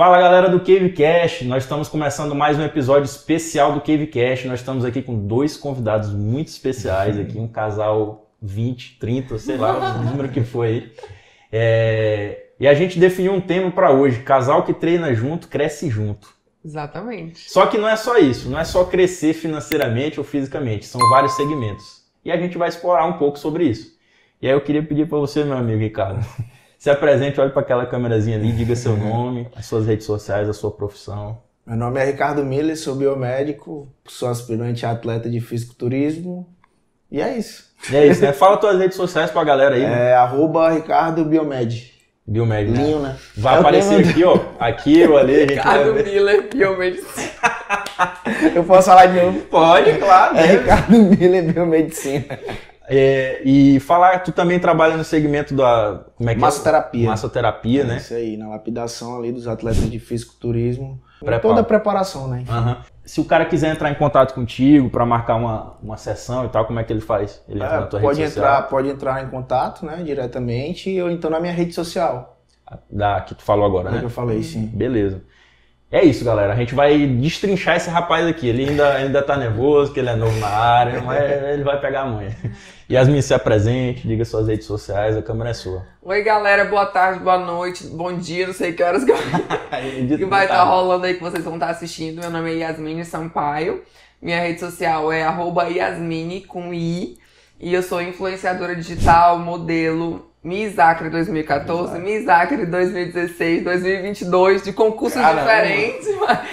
Fala galera do Cavecast, nós estamos começando mais um episódio especial do Cavecast. Nós estamos aqui com dois convidados muito especiais aqui, um casal 20, 30, sei lá, o número que foi. É... E a gente definiu um tema para hoje: casal que treina junto, cresce junto. Exatamente. Só que não é só isso, não é só crescer financeiramente ou fisicamente, são vários segmentos. E a gente vai explorar um pouco sobre isso. E aí eu queria pedir para você, meu amigo Ricardo, se apresente, olhe para aquela câmerazinha ali, diga seu nome, as suas redes sociais, a sua profissão. Meu nome é Ricardo Miller, sou biomédico, sou aspirante a atleta de fisiculturismo e é isso. E é isso, né? Fala tuas redes sociais pra galera aí. É arroba Ricardo Biomed. Biomed, né? Linho, né? Vai É aparecer aqui, ó. Aqui ou ali, a gente Ricardo. Miller, biomedicina. Eu posso falar de novo? Pode, claro. É né? Ricardo Miller, biomedicina. É, e falar, tu também trabalha no segmento da. Como é que Massoterapia. é? Massoterapia, né? Isso aí, na lapidação ali dos atletas de fisiculturismo. Toda a preparação, né? Aham. Se o cara quiser entrar em contato contigo pra marcar uma, uma sessão e tal, como é que ele faz? Ele entra É, na tua pode, rede entrar, social? pode entrar em contato, né, diretamente, ou então na minha rede social. Da que tu falou agora, Como né? eu falei, sim. Beleza. É isso, galera. A gente vai destrinchar esse rapaz aqui. Ele ainda, ainda tá nervoso, que ele é novo na área, mas ele vai pegar a manha. Yasmin, se apresente, diga suas redes sociais, a câmera é sua. Oi, galera, boa tarde, boa noite, bom dia, não sei que horas que, que vai estar rolando aí que vocês vão estar assistindo. Meu nome é Yasmine Sampaio. Minha rede social é arroba Yasmine com I. E eu sou influenciadora digital, modelo Miss Acre 2014, Miss Acre 2016, 2022, de concursos Caramba. diferentes. Mas,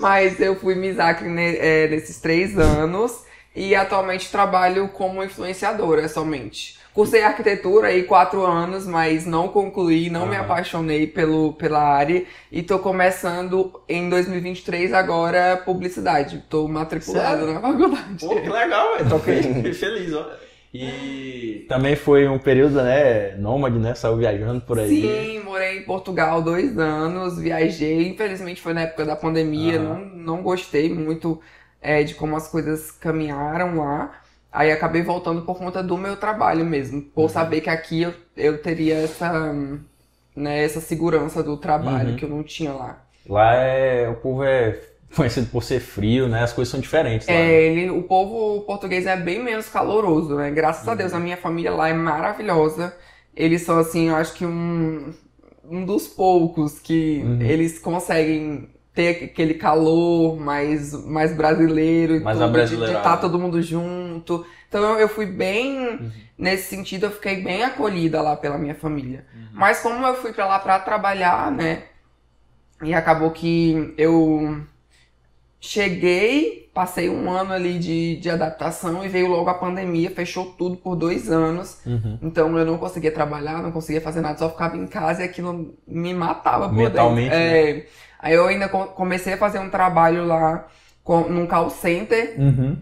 mas eu fui Miss Acre ne- é, nesses três anos. E atualmente trabalho como influenciadora somente. Cursei arquitetura aí quatro anos, mas não concluí, não me apaixonei pelo, pela área. E tô começando em 2023 agora publicidade. Tô matriculada Sério? na faculdade. Pô, que legal, velho. Tô fiquei feliz, ó. E também foi um período, né, nômade, né? Saiu viajando por aí. Sim, morei em Portugal dois anos, viajei. Infelizmente foi na época da pandemia, Aham. não, não gostei muito é, de como as coisas caminharam lá. Aí acabei voltando por conta do meu trabalho mesmo, por Uhum. saber que aqui eu, eu teria essa, né, essa segurança do trabalho Uhum. que eu não tinha lá. Lá é. O povo é conhecido por ser frio, né? As coisas são diferentes lá. É, né? ele, o povo português é bem menos caloroso, né? Graças a Deus, Uhum. a minha família lá é maravilhosa. Eles são, assim, eu acho que um, um dos poucos que Uhum. eles conseguem ter aquele calor mais, mais brasileiro e Mais tudo, de- de abrasileirado. estar todo mundo junto. Então eu, eu fui bem, Uhum. nesse sentido, eu fiquei bem acolhida lá pela minha família. Uhum. Mas como eu fui pra lá pra trabalhar, né? E acabou que eu cheguei, passei um ano ali de, de adaptação e veio logo a pandemia, fechou tudo por dois anos. Uhum. Então eu não conseguia trabalhar, não conseguia fazer nada, só ficava em casa e aquilo me matava por Mentalmente, dentro. É. Aí eu ainda co- comecei a fazer um trabalho lá com, num call center, Uhum.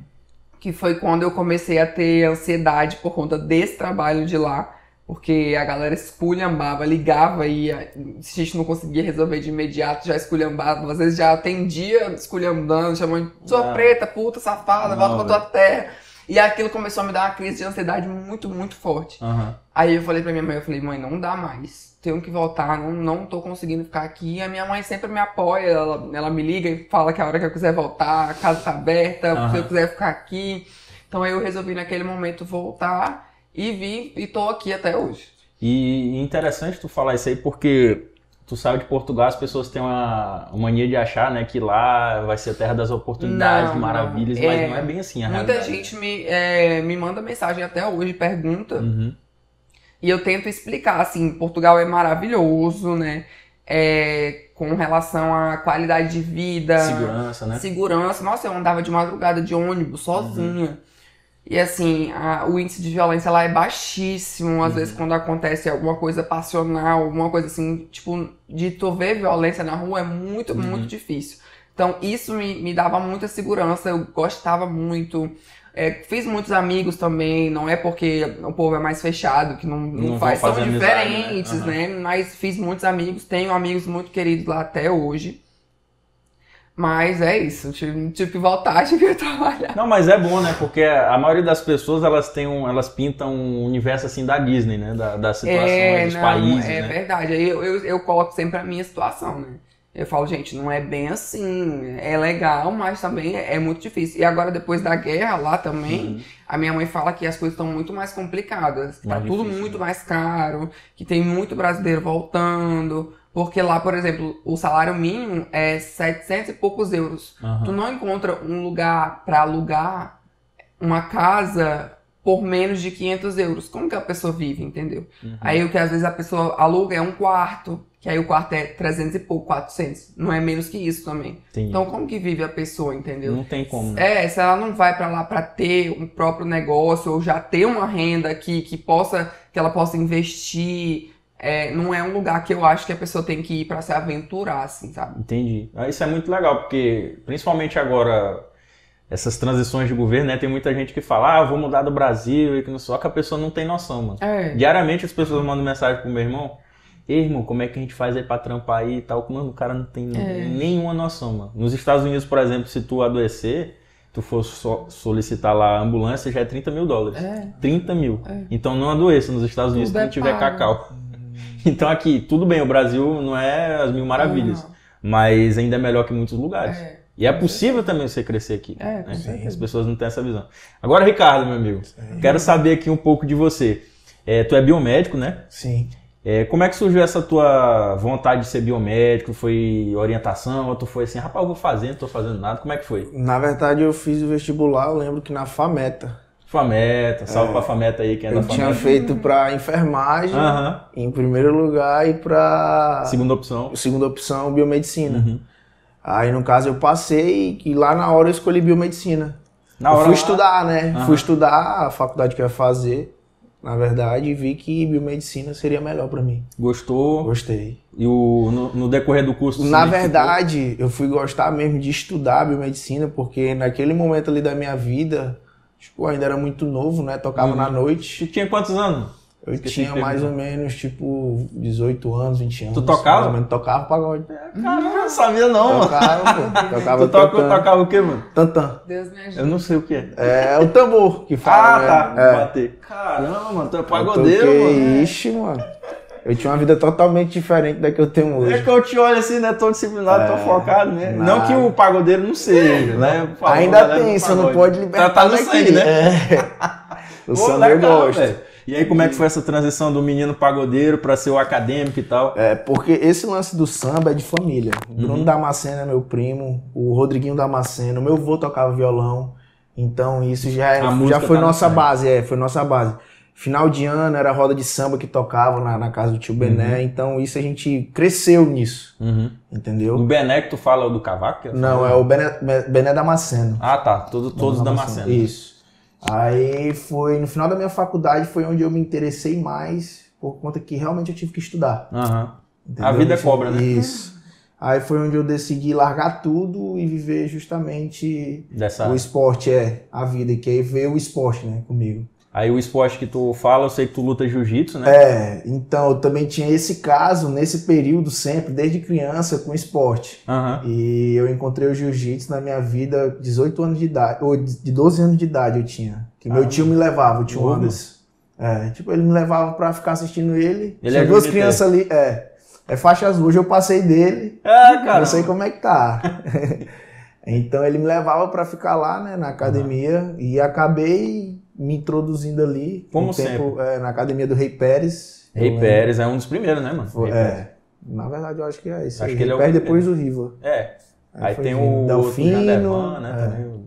que foi quando eu comecei a ter ansiedade por conta desse trabalho de lá. Porque a galera esculhambava, ligava e a- se a gente não conseguia resolver de imediato, já esculhambava. Às vezes já atendia esculhambando, chamando sua Não. preta, puta, safada, Não, volta pra tua terra. E aquilo começou a me dar uma crise de ansiedade muito, muito forte. Aham. Aí eu falei pra minha mãe, eu falei, mãe, não dá mais. Tenho que voltar, não, não tô conseguindo ficar aqui. E a minha mãe sempre me apoia, ela, ela me liga e fala que a hora que eu quiser voltar, a casa tá aberta, Aham. se eu quiser ficar aqui. Então aí eu resolvi naquele momento voltar e vim e tô aqui até hoje. E interessante tu falar isso aí porque tu sabe de Portugal as pessoas têm uma, uma mania de achar, né, que lá vai ser a terra das oportunidades, Não, maravilhas, mas É, não é bem assim a Muita realidade. gente me, é, me manda mensagem até hoje, pergunta. Uhum. E eu tento explicar, assim, Portugal é maravilhoso, né? É, com relação à qualidade de vida. Segurança, né? Segurança. Nossa, eu andava de madrugada de ônibus sozinha. E assim, a- o índice de violência lá é baixíssimo. Às Uhum. vezes, quando acontece alguma coisa passional, alguma coisa assim, tipo, de tu ver violência na rua é muito, Uhum. muito difícil. Então, isso me, me dava muita segurança, eu gostava muito. É, fiz muitos amigos também, não é porque o povo é mais fechado, que não, não, Não faz, são amizade, né? diferentes, Aham. né? Mas fiz muitos amigos, tenho amigos muito queridos lá até hoje. Mas é isso, tive, tive que voltar, tive que trabalhar. Não, mas é bom, né? Porque a maioria das pessoas elas têm um, elas pintam um universo assim da Disney, né? Da, das situações, dos não, países, é né? verdade. Eu, eu, eu coloco sempre a minha situação, né? Eu falo, gente, não é bem assim. É legal, mas também é muito difícil. E agora, depois da guerra lá também, uhum. a minha mãe fala que as coisas estão muito mais complicadas. Tá mais tá difícil, tudo muito né? mais caro, que tem muito brasileiro voltando. Porque lá, por exemplo, o salário mínimo é 700 e poucos euros. Uhum. Tu não encontra um lugar para alugar uma casa por menos de 500 euros. Como que a pessoa vive, entendeu? Uhum. Aí o que às vezes a pessoa aluga é um quarto, que aí o quarto é 300 e pouco, 400. Não é menos que isso também. Entendi. Então como que vive a pessoa, entendeu? Não tem como. Né? É, se ela não vai para lá para ter um próprio negócio ou já ter uma renda aqui que possa que ela possa investir, é, não é um lugar que eu acho que a pessoa tem que ir para se aventurar, assim, sabe? Entendi. Ah, isso é muito legal, porque principalmente agora essas transições de governo, né? Tem muita gente que fala, ah, vou mudar do Brasil, e que não só que a pessoa não tem noção, mano. É. Diariamente as pessoas mandam mensagem pro meu irmão, Ei, irmão, como é que a gente faz aí pra trampar aí e tal? Mano, o cara não tem é. nenhuma noção, mano. Nos Estados Unidos, por exemplo, se tu adoecer, tu for so solicitar lá a ambulância, já é 30 mil dólares. É. 30 mil. É. Então não adoeça nos Estados Unidos se não é tiver cacau. Então aqui, tudo bem, o Brasil não é as mil maravilhas, mas ainda é melhor que muitos lugares. É. E é possível também você crescer aqui. É, né? As pessoas não têm essa visão. Agora, Ricardo, meu amigo, sim. quero saber aqui um pouco de você. É, tu é biomédico, né? Sim. É, como é que surgiu essa tua vontade de ser biomédico? Foi orientação ou tu foi assim, rapaz, eu vou fazer, não tô fazendo nada? Como é que foi? Na verdade, eu fiz o vestibular, eu lembro que na FAMETA. FAMETA, salve é, pra FAMETA aí, quem é eu da FAMETA. Eu tinha feito pra enfermagem, uhum. em primeiro lugar, e pra... Segunda opção. Segunda opção, biomedicina. Uhum. Aí, no caso, eu passei e lá na hora eu escolhi biomedicina. Na hora eu fui lá... estudar, né? Uhum. Fui estudar a faculdade que eu ia fazer, na verdade, e vi que biomedicina seria melhor para mim. Gostou? Gostei. E o, no, no decorrer do curso? Na verdade, eu fui gostar mesmo de estudar biomedicina, porque naquele momento ali da minha vida, tipo, ainda era muito novo, né? Tocava uhum. na noite. E tinha quantos anos? Eu Esqueci tinha mais ou menos, tipo, 18 anos, 20 anos. Tu tocava? Mais ou menos, tocava pagode. É, caramba, não sabia não, tocava, mano. Tocava, tu toca, tocava o quê, mano? Tantã. Deus me ajude. Eu não sei o que é. É o tambor que fala, Ah, né? tá. É. Bater. Caramba, mano, tu é pagodeiro, eu toquei, mano. Ixi, mano. Eu tinha uma vida totalmente diferente da que eu tenho hoje. É que eu te olho assim, né? Tão disciplinado, é, tão focado, né? Nada. Não que o pagodeiro não seja, né? Favor, Ainda tem, você não pode libertar tá, tá no sangue, né? É. o samba eu gosto. Véio. E aí, como é que foi essa transição do menino pagodeiro para ser o acadêmico e tal? É, porque esse lance do samba é de família. O Bruno uhum. Damasceno é meu primo, o Rodriguinho Damasceno, meu avô tocava violão. Então, isso já, é, já foi tá nossa base, é, foi nossa base. Final de ano era a roda de samba que tocava na, na casa do tio Bené, uhum. então isso a gente cresceu nisso. Uhum. Entendeu? Do Bené que tu fala do cavaco? Não, é o Bené, Bené Damasceno. Ah, tá. Todo, todos Damasceno. Isso. Aí foi, no final da minha faculdade, foi onde eu me interessei mais, por conta que realmente eu tive que estudar. Uhum. A vida é cobra, né? Isso. Aí foi onde eu decidi largar tudo e viver justamente Dessa... o esporte, é, a vida, que aí veio o esporte, né, comigo. Aí o esporte que tu fala, eu sei que tu luta jiu-jitsu, né? É, então eu também tinha esse caso nesse período sempre, desde criança, com esporte. Uhum. E eu encontrei o jiu-jitsu na minha vida, 18 anos de idade, ou de 12 anos de idade eu tinha. Que meu ah, tio me levava, o tio Anderson. É, tipo, ele me levava pra ficar assistindo ele. ele tinha é duas crianças ali, é. É faixa azul, hoje eu passei dele. É, cara. Não sei como é que tá. então ele me levava para ficar lá, né, na academia, uhum. e acabei me introduzindo ali. Como um sempre. Tempo, é, na academia do Rei Pérez. Rei Pérez é um dos primeiros, né, mano? Foi, é. Na verdade, eu acho que é isso. Acho aí. que ele é o Pérez depois o Riva. É. Aí, aí tem o Delfino, Jadevan, né? É.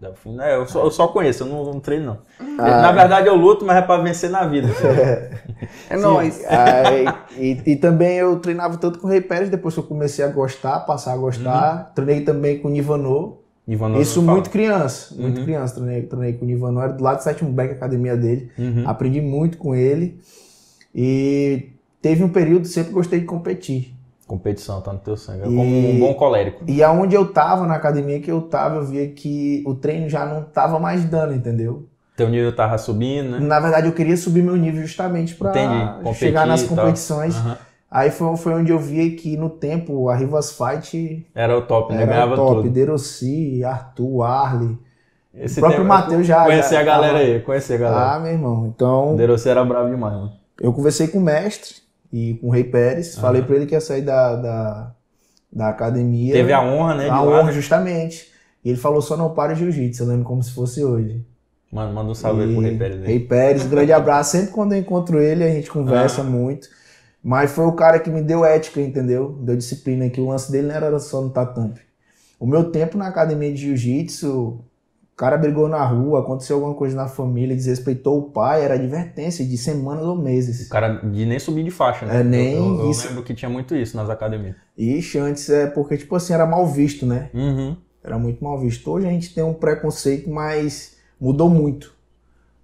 Delfino, é, eu, só, eu só conheço, eu não, não treino não. Ah, na verdade eu luto, mas é pra vencer na vida. é nóis. e, e, também eu treinava tanto com o Rei Pérez, depois que eu comecei a gostar, passar a gostar. Uhum. Treinei também com o Nivanor. Isso muito criança, muito uhum. criança. Treinei, treinei com o era do lado do sétimo Beck, academia dele. Uhum. Aprendi muito com ele. E teve um período que sempre gostei de competir. Competição, tá no teu sangue. É como um bom colérico. E aonde eu tava, na academia que eu tava, eu via que o treino já não tava mais dando, entendeu? Teu nível tava subindo, né? Na verdade, eu queria subir meu nível justamente para chegar nas competições. Uhum. Aí foi, foi onde eu vi que no tempo a Rivas Fight era o top, né? Ganhava top. tudo. Derossi, Arthur, Arley. Esse o próprio Matheus já. Conhecer a galera aí, conhecer a galera. Ah, meu irmão. Então. Derossi era bravo demais, mano. Eu conversei com o mestre e com o Rei Pérez. Uhum. Falei pra ele que ia sair da, da, da academia. Teve a honra, né? A honra, justamente. E ele falou só não para o jiu-jitsu, eu lembro como se fosse hoje. Mano, manda um salve e... aí pro Rei Pérez. Rei Pérez, grande abraço. Sempre quando eu encontro ele, a gente conversa ah. muito. Mas foi o cara que me deu ética, entendeu? Deu disciplina, que o lance dele não era só no tatame. O meu tempo na academia de jiu-jitsu, o cara brigou na rua, aconteceu alguma coisa na família, desrespeitou o pai, era advertência de semanas ou meses. O cara de nem subir de faixa, né? É, nem eu, eu, eu lembro que tinha muito isso nas academias. Ixi, antes é porque, tipo assim, era mal visto, né? Uhum. Era muito mal visto. Hoje a gente tem um preconceito, mas mudou muito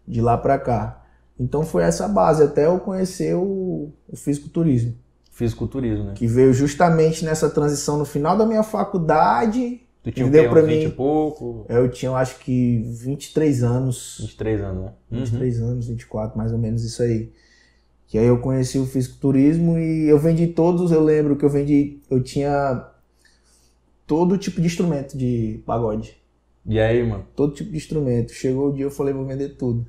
de lá para cá. Então foi essa base, até eu conhecer o, o fisiculturismo. Fisiculturismo, né? Que veio justamente nessa transição no final da minha faculdade. Tu tinha deu para mim, 20 e pouco? Eu tinha, eu acho que 23 anos. 23 anos, né? 23 uhum. anos, 24, mais ou menos isso aí. Que aí eu conheci o fisiculturismo e eu vendi todos, eu lembro que eu vendi, eu tinha todo tipo de instrumento de pagode. E aí, mano? Todo tipo de instrumento. Chegou o dia eu falei, vou vender tudo.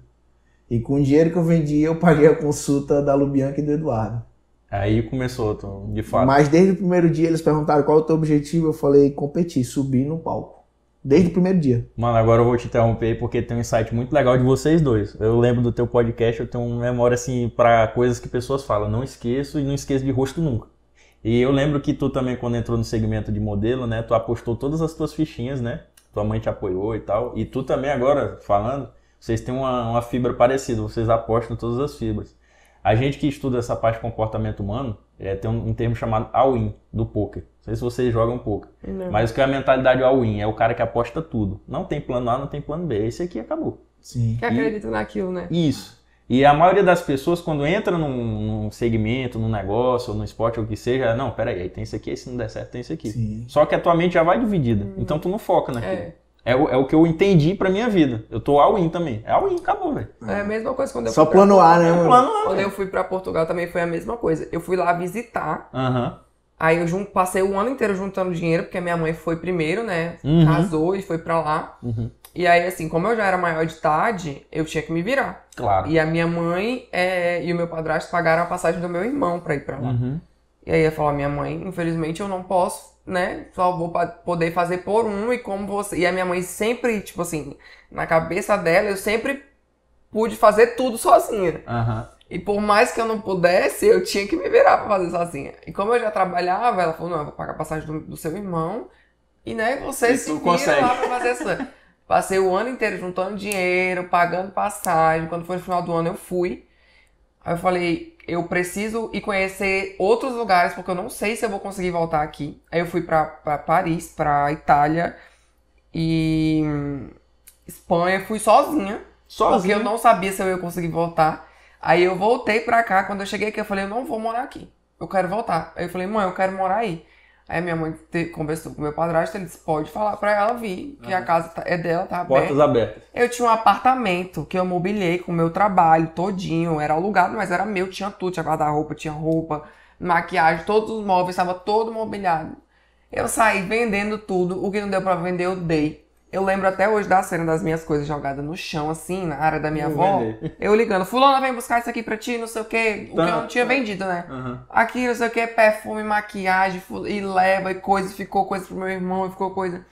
E com o dinheiro que eu vendi, eu paguei a consulta da Lubianca e do Eduardo. Aí começou, de fato. Mas desde o primeiro dia eles perguntaram qual é o teu objetivo, eu falei competir, subir no palco. Desde o primeiro dia. Mano, agora eu vou te interromper porque tem um insight muito legal de vocês dois. Eu lembro do teu podcast, eu tenho uma memória assim para coisas que pessoas falam. Não esqueço e não esqueço de rosto nunca. E eu lembro que tu também, quando entrou no segmento de modelo, né? Tu apostou todas as tuas fichinhas, né? Tua mãe te apoiou e tal. E tu também agora, falando, vocês têm uma, uma fibra parecida, vocês apostam todas as fibras. A gente que estuda essa parte de comportamento humano, é, tem um, um termo chamado all-in do poker. Não sei se vocês jogam poker. Não. Mas o que é a mentalidade all-in? É o cara que aposta tudo. Não tem plano A, não tem plano B. Esse aqui acabou. Sim. Que acredita naquilo, né? Isso. E a maioria das pessoas, quando entra num, num, segmento, num negócio, ou no esporte, ou o que seja, não, peraí, aí tem isso aqui, se não der certo, tem isso aqui. Sim. Só que a tua mente já vai dividida. Hum. Então tu não foca naquilo. É. É o, é o que eu entendi pra minha vida. Eu tô all-in também. É all-in, acabou, velho. É a mesma coisa quando eu Só plano A, né? Mano? Plano A, quando eu fui pra Portugal também foi a mesma coisa. Eu fui lá visitar. Uhum. Aí eu jun... passei o ano inteiro juntando dinheiro, porque a minha mãe foi primeiro, né? Uhum. Casou e foi pra lá. Uhum. E aí, assim, como eu já era maior de idade, eu tinha que me virar. Claro. E a minha mãe é... e o meu padrasto pagaram a passagem do meu irmão pra ir pra lá. Uhum. E aí eu falou, minha mãe, infelizmente eu não posso né? Só vou poder fazer por um e como você. E a minha mãe sempre, tipo assim, na cabeça dela, eu sempre pude fazer tudo sozinha. Uhum. E por mais que eu não pudesse, eu tinha que me virar pra fazer sozinha. E como eu já trabalhava, ela falou, não, eu vou pagar a passagem do, do seu irmão. E né, você e se vira consegue. lá pra fazer essa. Passei o ano inteiro juntando dinheiro, pagando passagem. Quando foi no final do ano, eu fui. Aí eu falei, eu preciso ir conhecer outros lugares, porque eu não sei se eu vou conseguir voltar aqui. Aí eu fui pra, pra Paris, pra Itália e Espanha, fui sozinha. Sozinha? Porque eu não sabia se eu ia conseguir voltar. Aí eu voltei pra cá, quando eu cheguei aqui, eu falei, eu não vou morar aqui. Eu quero voltar. Aí eu falei, mãe, eu quero morar aí. Aí minha mãe te, conversou com meu padrasto, ele disse, pode falar pra ela vir, que uhum. a casa tá, é dela, tá aberta. Portas abertas. Eu tinha um apartamento que eu mobiliei com o meu trabalho todinho, era alugado, mas era meu, tinha tudo, tinha guarda-roupa, tinha roupa, maquiagem, todos os móveis, estava todo mobiliado. Eu saí vendendo tudo, o que não deu pra vender eu dei. Eu lembro até hoje da cena das minhas coisas jogadas no chão, assim, na área da minha avó. Eu ligando, fulana, vem buscar isso aqui pra ti, não sei o quê. O tá, que eu não tinha tá. vendido, né? Uhum. Aqui, não sei o quê, perfume, maquiagem, e leva, e coisa, ficou coisa pro meu irmão, e ficou coisa.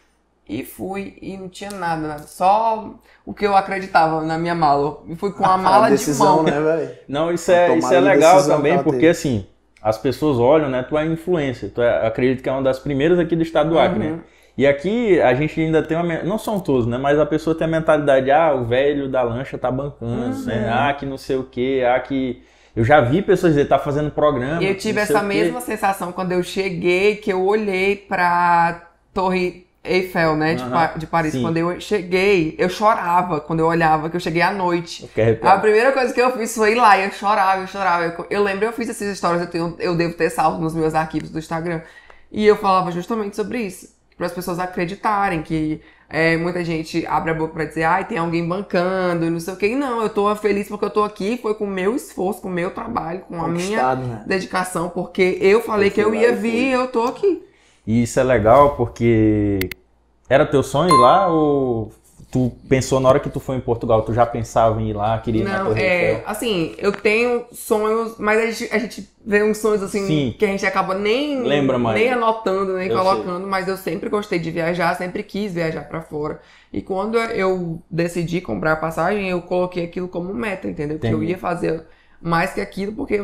E fui, e não tinha nada, nada. Só o que eu acreditava na minha mala. E fui com a mala decisão, de mão. né, velho? Não, isso é, isso é legal também, porque assim, as pessoas olham, né? Tu é influência. Tu é, acredito que é uma das primeiras aqui do estado do Acre, né? uhum. né? E aqui a gente ainda tem uma. Não são todos, né? Mas a pessoa tem a mentalidade, ah, o velho da lancha tá bancando, uhum. né? Ah, que não sei o quê, ah, que. Eu já vi pessoas dizer, tá fazendo programa. E eu tive essa mesma sensação quando eu cheguei, que eu olhei pra Torre Eiffel, né, de, uhum. de Paris. Sim. Quando eu cheguei, eu chorava quando eu olhava, que eu cheguei à noite. A primeira coisa que eu fiz foi ir lá e eu chorava, eu chorava. Eu, eu lembro, eu fiz essas histórias, eu, tenho, eu devo ter salvo nos meus arquivos do Instagram. E eu falava justamente sobre isso para as pessoas acreditarem que é, muita gente abre a boca para dizer, ai, tem alguém bancando, não sei o que. E não, eu tô feliz porque eu tô aqui, foi com o meu esforço, com o meu trabalho, com a minha né? dedicação, porque eu falei que eu ia vir e eu tô aqui. E isso é legal porque era teu sonho ir lá ou Tu pensou na hora que tu foi em Portugal, tu já pensava em ir lá, queria ir Não, é, assim, eu tenho sonhos, mas a gente, a gente vê uns sonhos assim Sim. que a gente acaba nem Lembra, mãe. nem anotando, nem eu colocando, sei. mas eu sempre gostei de viajar, sempre quis viajar para fora. E quando eu decidi comprar a passagem, eu coloquei aquilo como meta, entendeu? Que eu ia fazer mais que aquilo, porque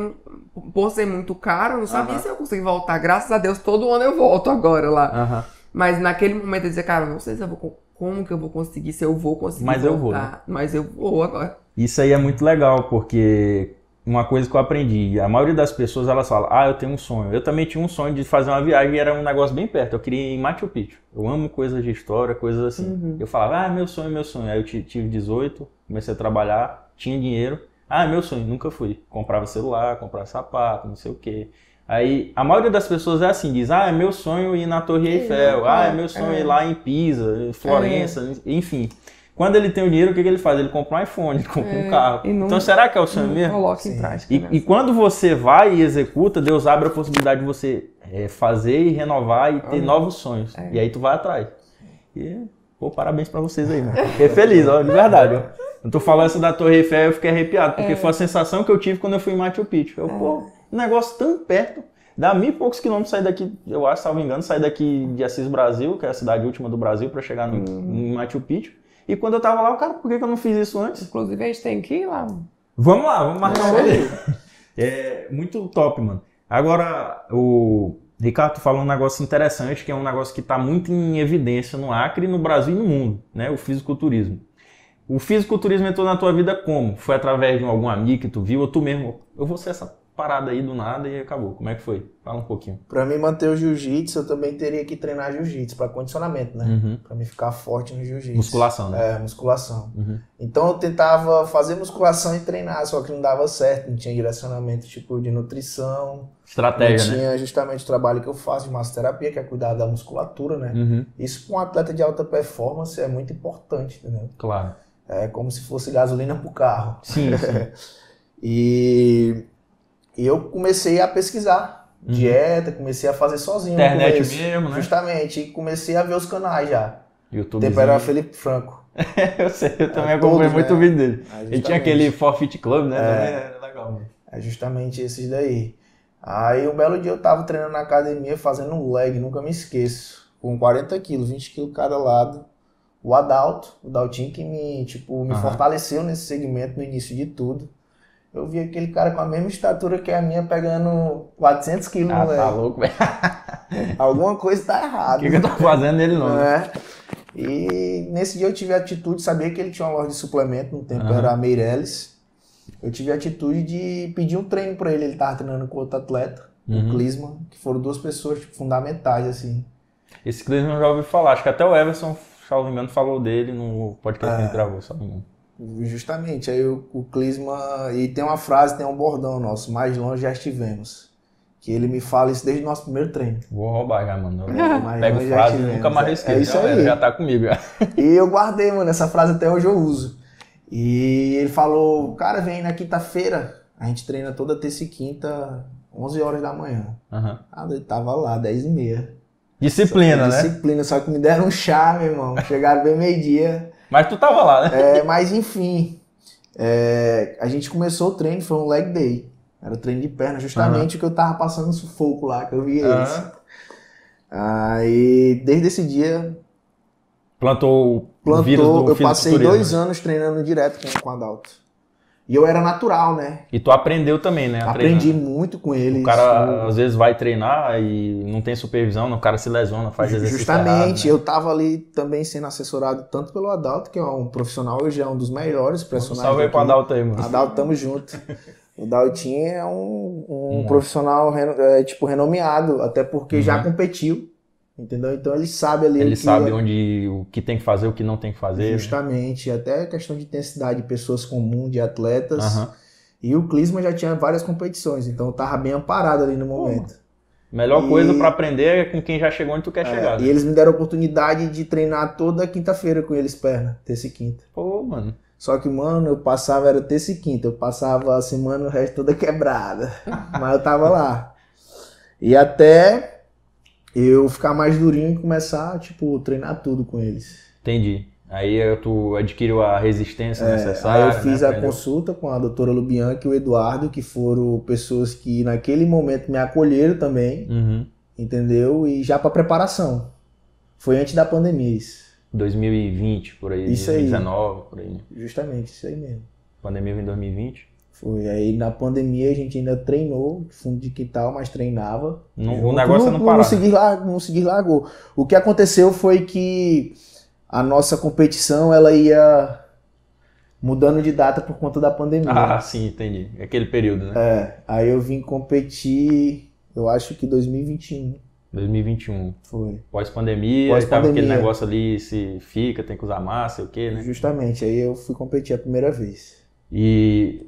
por ser muito caro, eu não sabia uh -huh. se eu conseguir voltar. Graças a Deus, todo ano eu volto agora lá. Uh -huh. Mas naquele momento eu dizia, cara, não sei se eu vou como que eu vou conseguir, se eu vou conseguir Mas voltar. eu vou. Né? Mas eu vou agora. Isso aí é muito legal, porque uma coisa que eu aprendi, a maioria das pessoas elas falam, ah, eu tenho um sonho. Eu também tinha um sonho de fazer uma viagem e era um negócio bem perto. Eu queria ir em Machu Picchu. Eu amo coisas de história, coisas assim. Uhum. Eu falava, ah, meu sonho, meu sonho. Aí eu tive 18, comecei a trabalhar, tinha dinheiro. Ah, meu sonho, nunca fui. Comprava celular, comprava sapato, não sei o quê. Aí a maioria das pessoas é assim, diz, ah, é meu sonho ir na Torre Eiffel, ah, é meu sonho é. ir lá em Pisa, em Florença, é. enfim. Quando ele tem o dinheiro, o que, que ele faz? Ele compra um iPhone, ele compra é. um carro. Não, então será que é o sonho mesmo? Coloca em prática. E, e, quando você vai e executa, Deus abre a possibilidade de você é, fazer e renovar e ter novos sonhos. É. E aí tu vai atrás. E, pô, parabéns pra vocês aí, mano. Fiquei feliz, ó, de verdade. Ó. Eu tô falando isso da Torre Eiffel, eu fiquei arrepiado, porque é. foi a sensação que eu tive quando eu fui em Machu Picchu. Eu, pô um negócio tão perto. Dá mil e poucos quilômetros sair daqui, eu acho, salvo engano, sair daqui de Assis Brasil, que é a cidade última do Brasil, para chegar no, uhum. Machu Picchu. E quando eu tava lá, o cara, por que, que eu não fiz isso antes? Inclusive, a gente tem que ir lá. Vamos lá, vamos marcar um rolê. É muito top, mano. Agora, o Ricardo falou um negócio interessante, que é um negócio que está muito em evidência no Acre, no Brasil e no mundo, né? O fisiculturismo. O fisiculturismo entrou na tua vida como? Foi através de algum amigo que tu viu, ou tu mesmo? Eu vou ser essa parada aí do nada e acabou. Como é que foi? Fala um pouquinho. Para mim manter o jiu-jitsu, eu também teria que treinar jiu-jitsu para condicionamento, né? Uhum. Para me ficar forte no jiu-jitsu. Musculação, né? É, musculação. Uhum. Então eu tentava fazer musculação e treinar, só que não dava certo, não tinha direcionamento tipo de nutrição. Estratégia, não né? tinha justamente o trabalho que eu faço de massoterapia, que é cuidar da musculatura, né? Uhum. Isso para um atleta de alta performance é muito importante, entendeu? Claro. É como se fosse gasolina pro carro. Sim, sim. e e eu comecei a pesquisar uhum. dieta, comecei a fazer sozinho. Internet mesmo, né? Justamente, e comecei a ver os canais já. YouTube. Tempo era Felipe Franco. eu sei, eu também é, acompanhei muito né? vídeo dele. É, Ele tinha aquele Forfeit Club, né? É, era legal. É justamente esses daí. Aí um belo dia eu tava treinando na academia fazendo um leg, nunca me esqueço. Com 40 quilos, 20 quilos cada lado. O Adalto, o Daltinho que me, tipo, me uhum. fortaleceu nesse segmento no início de tudo. Eu vi aquele cara com a mesma estatura que a minha pegando 400 quilos, ah, tá louco, velho. Alguma coisa tá errada. O que, que eu tô fazendo nele não? É. E nesse dia eu tive a atitude, sabia que ele tinha uma loja de suplemento, no tempo uhum. era a Meirelles. Eu tive a atitude de pedir um treino para ele, ele tava treinando com outro atleta, uhum. o Clisman, que foram duas pessoas tipo, fundamentais, assim. Esse Clisman eu já ouvi falar, acho que até o Everson, se não me engano, falou dele no podcast é. que ele gravou, só não Justamente, aí o, o Clisma. E tem uma frase, tem um bordão nosso, mais longe já estivemos. Que ele me fala isso desde o nosso primeiro treino. Vou roubar já, mano. Pego frase e nunca mais esqueço. É isso aí. Já tá comigo. Já. E eu guardei, mano, essa frase até hoje eu uso. E ele falou, cara, vem na quinta-feira. A gente treina toda terça e quinta, 11 horas da manhã. Uhum. Ah, ele tava lá, 10 e meia. Disciplina, né? Disciplina, só que me deram um chá, meu irmão. Chegaram bem meio-dia. Mas tu tava lá, né? É, mas enfim, é, a gente começou o treino, foi um leg day. Era o treino de perna, justamente uhum. que eu tava passando sufoco lá, que eu vi eles. Uhum. Aí, desde esse dia. Plantou o plantou, vírus do Eu passei dois anos treinando direto com, com o Adalto. E eu era natural, né? E tu aprendeu também, né? Aprendi treinar. muito com ele. O cara às vezes vai treinar e não tem supervisão, o cara se lesiona, faz exercício Justamente, errado, né? eu tava ali também sendo assessorado tanto pelo Adalto, que é um profissional hoje, é um dos melhores personagens. Salve aí pro Adalto aí, mano. Adalto, tamo junto. O Daltinho é um, um profissional é, tipo renomeado, até porque uhum. já competiu Entendeu? Então ele sabe ali. Ele sabe é... onde o que tem que fazer, o que não tem que fazer. Né? Justamente. Né? Até questão de intensidade de pessoas comuns, de atletas. Uhum. E o Clisma já tinha várias competições, então tava bem amparado ali no momento. Melhor e... coisa para aprender é com quem já chegou onde tu quer é, chegar. Né? E eles me deram a oportunidade de treinar toda quinta-feira com eles perna, terça e quinta. Pô, mano. Só que, mano, eu passava, era terça e quinta, eu passava a semana o resto toda quebrada. Mas eu tava lá. E até eu ficar mais durinho e começar, tipo, treinar tudo com eles. Entendi. Aí tu adquiriu a resistência é, necessária. Aí eu fiz né, a consulta com a doutora Lubianca e o Eduardo, que foram pessoas que naquele momento me acolheram também, uhum. entendeu? E já para preparação. Foi antes da pandemia isso. 2020, por aí, isso 2019, aí. por aí. Justamente, isso aí mesmo. Pandemia em 2020? Foi. Aí na pandemia a gente ainda treinou, fundo de quintal, mas treinava. Não, o negócio não, não parava. Não segui, não segui largou. O que aconteceu foi que a nossa competição ela ia mudando de data por conta da pandemia. Ah, sim, entendi. Aquele período, né? É. Aí eu vim competir, eu acho que 2021. 2021. Foi. Pós-pandemia, Pós tava aquele negócio ali, se fica, tem que usar massa, o quê, né? Justamente, aí eu fui competir a primeira vez. E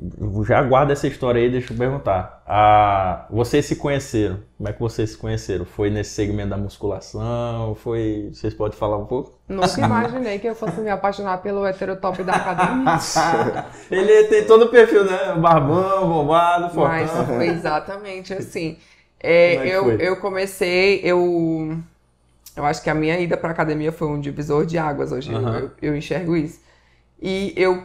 já guarda essa história aí, deixa eu perguntar. Ah, vocês se conheceram? Como é que vocês se conheceram? Foi nesse segmento da musculação? Foi. Vocês podem falar um pouco? Nunca imaginei que eu fosse me apaixonar pelo heterotop da academia. Ele tem todo o perfil, né? Barbão, bombado, fortão. Mas foi exatamente assim. É, é eu, eu comecei, eu. Eu acho que a minha ida para academia foi um divisor de águas hoje. Uhum. Eu, eu enxergo isso. E eu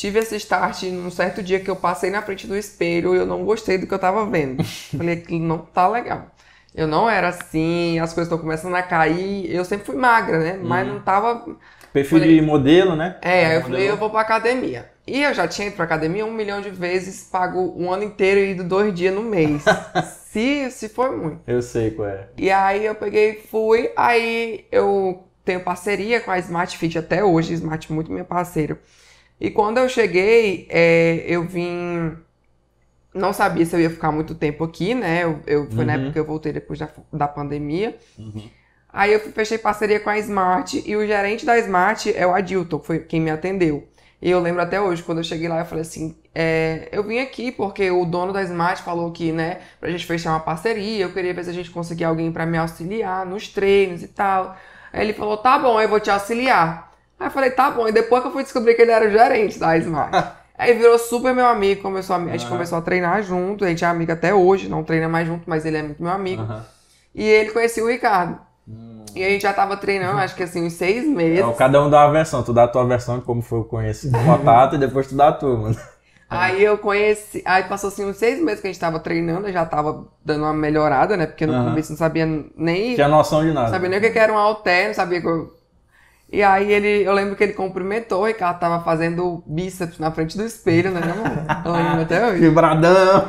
tive esse start num certo dia que eu passei na frente do espelho e eu não gostei do que eu tava vendo. Falei, que não tá legal. Eu não era assim, as coisas estão começando a cair. Eu sempre fui magra, né? Mas uhum. não tava. Perfil falei, de modelo, né? É, aí eu falei, eu vou pra academia. E eu já tinha ido pra academia um milhão de vezes, pago um ano inteiro e ido dois dias no mês. se, se for muito. Eu sei qual é. E aí eu peguei fui, aí eu tenho parceria com a Smart Fit até hoje, Smart muito minha parceira. E quando eu cheguei, é, eu vim. Não sabia se eu ia ficar muito tempo aqui, né? Eu, eu foi uhum. na época que eu voltei depois da, da pandemia. Uhum. Aí eu fechei parceria com a Smart e o gerente da Smart é o Adilton, foi quem me atendeu. E eu lembro até hoje, quando eu cheguei lá, eu falei assim: é, eu vim aqui porque o dono da Smart falou que, né, pra gente fechar uma parceria, eu queria ver se a gente conseguia alguém para me auxiliar nos treinos e tal. Aí ele falou: tá bom, eu vou te auxiliar. Aí eu falei, tá bom. E depois que eu fui descobrir que ele era o gerente da Smart. Aí virou super meu amigo, começou a, a gente começou a treinar junto, a gente é amigo até hoje, não treina mais junto, mas ele é muito meu amigo. Uhum. E ele conhecia o Ricardo. Hum. E a gente já tava treinando, acho que assim, uns seis meses. Então, cada um dá uma versão, tu dá a tua versão de como foi o contato e depois tu dá a tua, mano. Aí eu conheci, aí passou assim uns seis meses que a gente tava treinando, eu já tava dando uma melhorada, né? Porque no uhum. começo não sabia nem. Tinha noção de nada. Não sabia nem o que era um halter, não sabia que eu e aí ele, eu lembro que ele cumprimentou, o Ricardo tava fazendo bíceps na frente do espelho, né? Eu lembro até hoje. Vibradão.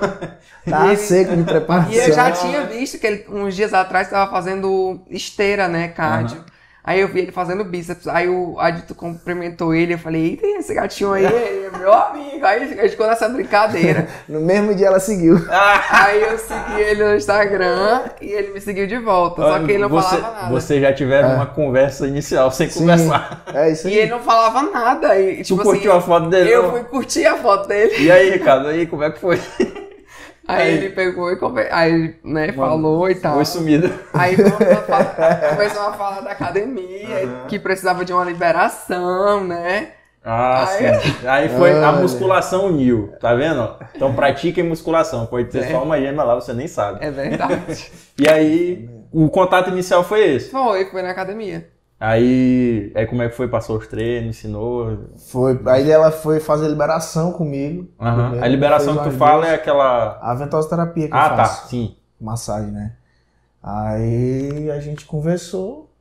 Tá seco de preparação. E eu já tinha visto que ele, uns dias atrás, estava fazendo esteira, né, cardio. Uhum. Aí eu vi ele fazendo bíceps, aí o Adito cumprimentou ele, eu falei, eita, esse gatinho aí é meu amigo. Aí a gente ficou nessa brincadeira. no mesmo dia ela seguiu. aí eu segui ele no Instagram e ele me seguiu de volta, só que ele não você, falava nada. Vocês já tiveram é. uma conversa inicial sem Sim, conversar. É isso aí. E ele não falava nada. E, tipo tu curtiu assim, a foto dele? Eu fui curtir a foto dele. E aí, Ricardo, aí como é que foi? Aí, aí, ele pegou e come... aí, né, Mano, falou e tal. Foi sumido. Aí começou a falar da academia, uhum. que precisava de uma liberação, né? Ah, aí... sim. Aí foi a musculação uniu, tá vendo? Então pratiquem musculação. Pode ter é. só uma gêmea lá, você nem sabe. É verdade. e aí, o contato inicial foi esse? Foi, foi na academia. Aí, aí como é que foi? Passou os treinos, ensinou? Foi. Aí ela foi fazer liberação comigo. Uhum. A liberação que tu fala é aquela. A ventosoterapia que ah, eu faço. Ah, tá, sim. Massagem, né? Aí a gente conversou.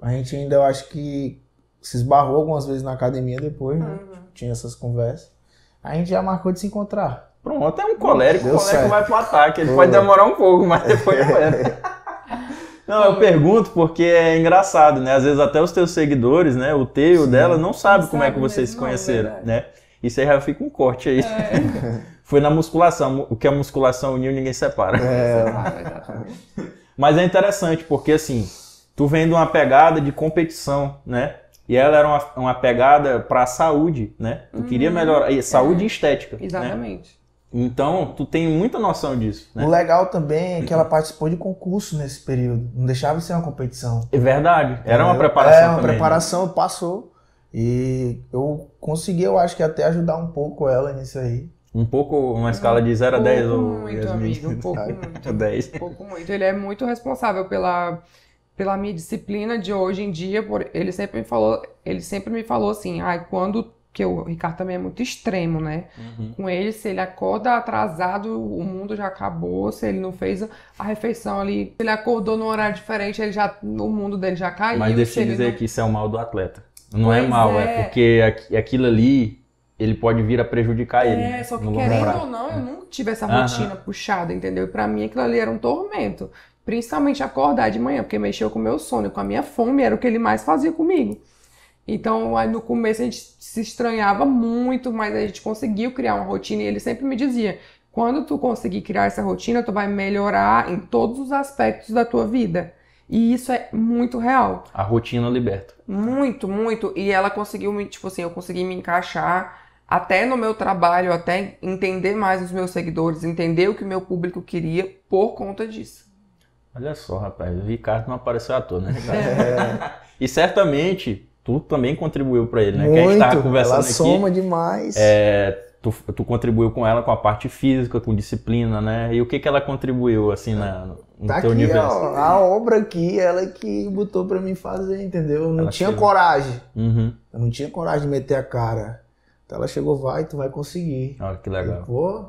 A gente ainda, eu acho que se esbarrou algumas vezes na academia depois, né? Uhum. Tinha essas conversas. A gente já marcou de se encontrar. Pronto, é um colérico, o colérico certo. vai pro ataque. Ele Foi. pode demorar um pouco, mas depois vai. Não, eu pergunto porque é engraçado, né? Às vezes até os teus seguidores, né? O teu e o dela não sabe não como sabe é que vocês se conheceram, não, né? Isso aí já fica um corte aí. É. Foi na musculação. O que a musculação uniu, ninguém separa. É. Mas é interessante porque assim, tu vem de uma pegada de competição, né? E ela era uma, uma pegada para a saúde, né? Tu uhum. queria melhorar, saúde é. e estética. Né? Exatamente. Né? Então, tu tem muita noção disso. Né? O legal também é que ela participou de concurso nesse período. Não deixava de ser uma competição. É verdade. Era uma preparação. É, uma também, né? preparação, né? passou. E eu consegui, eu acho que até ajudar um pouco ela nisso aí. Um pouco, uma escala de 0 a 10 ou muito, amigo, um pouco muito. 10. Um pouco muito. Ele é muito responsável pela pela minha disciplina de hoje em dia, por, ele sempre me falou, ele sempre me falou assim, ai, ah, quando que o Ricardo também é muito extremo, né? Uhum. Com ele, se ele acorda atrasado, o mundo já acabou. Se ele não fez a refeição ali, se ele acordou num horário diferente, ele já, o mundo dele já caiu. Mas deixa eu dizer não... que isso é o mal do atleta. Não é pois é mal, é. é porque aquilo ali ele pode vir a prejudicar é, ele. É, só que querendo ou não, eu nunca tive essa rotina uhum. puxada, entendeu? E pra mim aquilo ali era um tormento. Principalmente acordar de manhã, porque mexeu com o meu sono, com a minha fome, era o que ele mais fazia comigo. Então, aí no começo a gente se estranhava muito, mas a gente conseguiu criar uma rotina e ele sempre me dizia: quando tu conseguir criar essa rotina, tu vai melhorar em todos os aspectos da tua vida. E isso é muito real. A rotina liberta. Muito, muito. E ela conseguiu me, tipo assim, eu consegui me encaixar até no meu trabalho, até entender mais os meus seguidores, entender o que o meu público queria por conta disso. Olha só, rapaz, o Ricardo não apareceu à toa, né? É. e certamente tu também contribuiu para ele, né? Muito, que a gente tava conversando ela aqui. soma demais. É, tu, tu contribuiu com ela com a parte física, com disciplina, né? E o que que ela contribuiu, assim, na, no tá teu aqui, universo? Ó, a obra aqui, ela que botou para mim fazer, entendeu? Eu não ela tinha chegou. coragem. Uhum. Eu não tinha coragem de meter a cara. Então ela chegou, vai, tu vai conseguir. Olha que legal. Pô,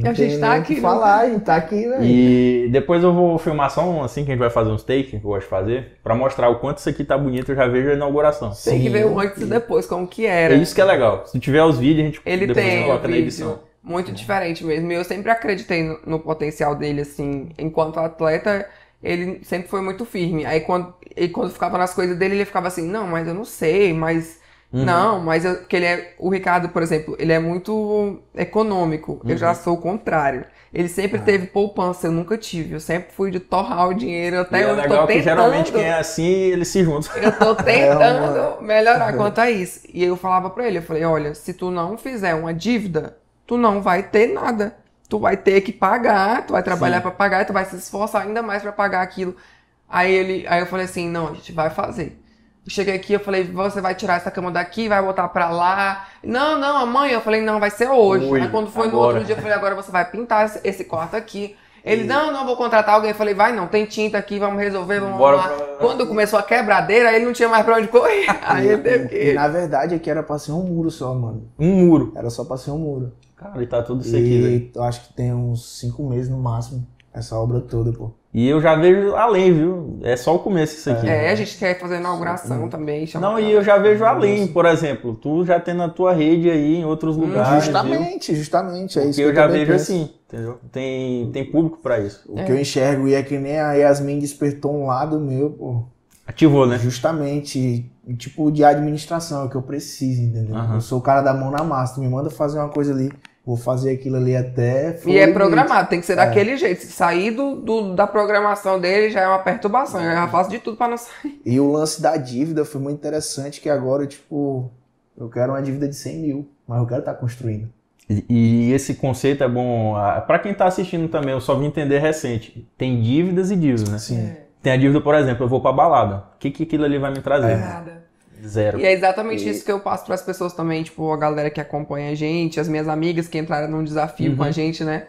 que a gente tá aqui. Né? falar, a gente tá aqui, né? E depois eu vou filmar só um assim que a gente vai fazer uns takes, que eu gosto de fazer, pra mostrar o quanto isso aqui tá bonito, eu já vejo a inauguração. Sim. Tem que ver o antes e depois, como que era. É isso que é legal. Se tiver os vídeos, a gente Ele depois tem coloca na edição. Muito diferente mesmo. E eu sempre acreditei no, no, potencial dele, assim, enquanto atleta, ele sempre foi muito firme. Aí quando, e quando ficava nas coisas dele, ele ficava assim, não, mas eu não sei, mas Uhum. Não, mas eu, que ele é. O Ricardo, por exemplo, ele é muito econômico. Uhum. Eu já uhum. sou o contrário. Ele sempre ah. teve poupança, eu nunca tive. Eu sempre fui de torrar o dinheiro até e é hoje. É legal tô tentando, que geralmente quem é assim, eles se juntam. Eu tô tentando é uma... melhorar quanto a isso. E eu falava pra ele, eu falei, olha, se tu não fizer uma dívida, tu não vai ter nada. Tu vai ter que pagar, tu vai trabalhar para pagar, tu vai se esforçar ainda mais para pagar aquilo. Aí ele, aí eu falei assim, não, a gente vai fazer. Cheguei aqui, eu falei, você vai tirar essa cama daqui, vai botar pra lá. Não, não, amanhã. Eu falei, não, vai ser hoje. Ui, Aí quando foi agora. no outro dia, eu falei, agora você vai pintar esse quarto aqui. Ele, e... não, não, vou contratar alguém. Eu falei, vai não, tem tinta aqui, vamos resolver, vamos Bora lá. Pra... Quando começou a quebradeira, ele não tinha mais pra onde correr. Aí ele teve que... Na verdade, aqui era pra ser um muro só, mano. Um muro? Era só pra ser um muro. Cara, e tá tudo isso aqui, velho. eu acho que tem uns cinco meses no máximo, essa obra toda, pô. E eu já vejo além, viu? É só o começo isso aqui. É, a gente quer fazer inauguração Sim. também. Não, e eu já vejo além, por exemplo. Tu já tem na tua rede aí em outros hum, lugares. Justamente, viu? justamente. É Porque isso eu, eu já vejo penso. assim, entendeu? Tem, tem público para isso. O é. que eu enxergo e é que nem a Yasmin despertou um lado meu, pô. Ativou, né? Justamente, tipo de administração, é o que eu preciso, entendeu? Uhum. Eu sou o cara da mão na massa, tu me manda fazer uma coisa ali vou fazer aquilo ali até. E é programado, tem que ser é. daquele jeito. Se sair do, do, da programação dele já é uma perturbação. Eu já faço de tudo para não sair. E o lance da dívida foi muito interessante, que agora, tipo, eu quero uma dívida de 100 mil, mas eu quero estar tá construindo. E, e esse conceito é bom. para quem está assistindo também, eu só vim entender recente. Tem dívidas e dívidas, né? Sim. É. Tem a dívida, por exemplo, eu vou pra balada. O que, que aquilo ali vai me trazer? É. Nada. Zero. E é exatamente e... isso que eu passo para as pessoas também, tipo, a galera que acompanha a gente, as minhas amigas que entraram num desafio uhum. com a uhum. gente, né?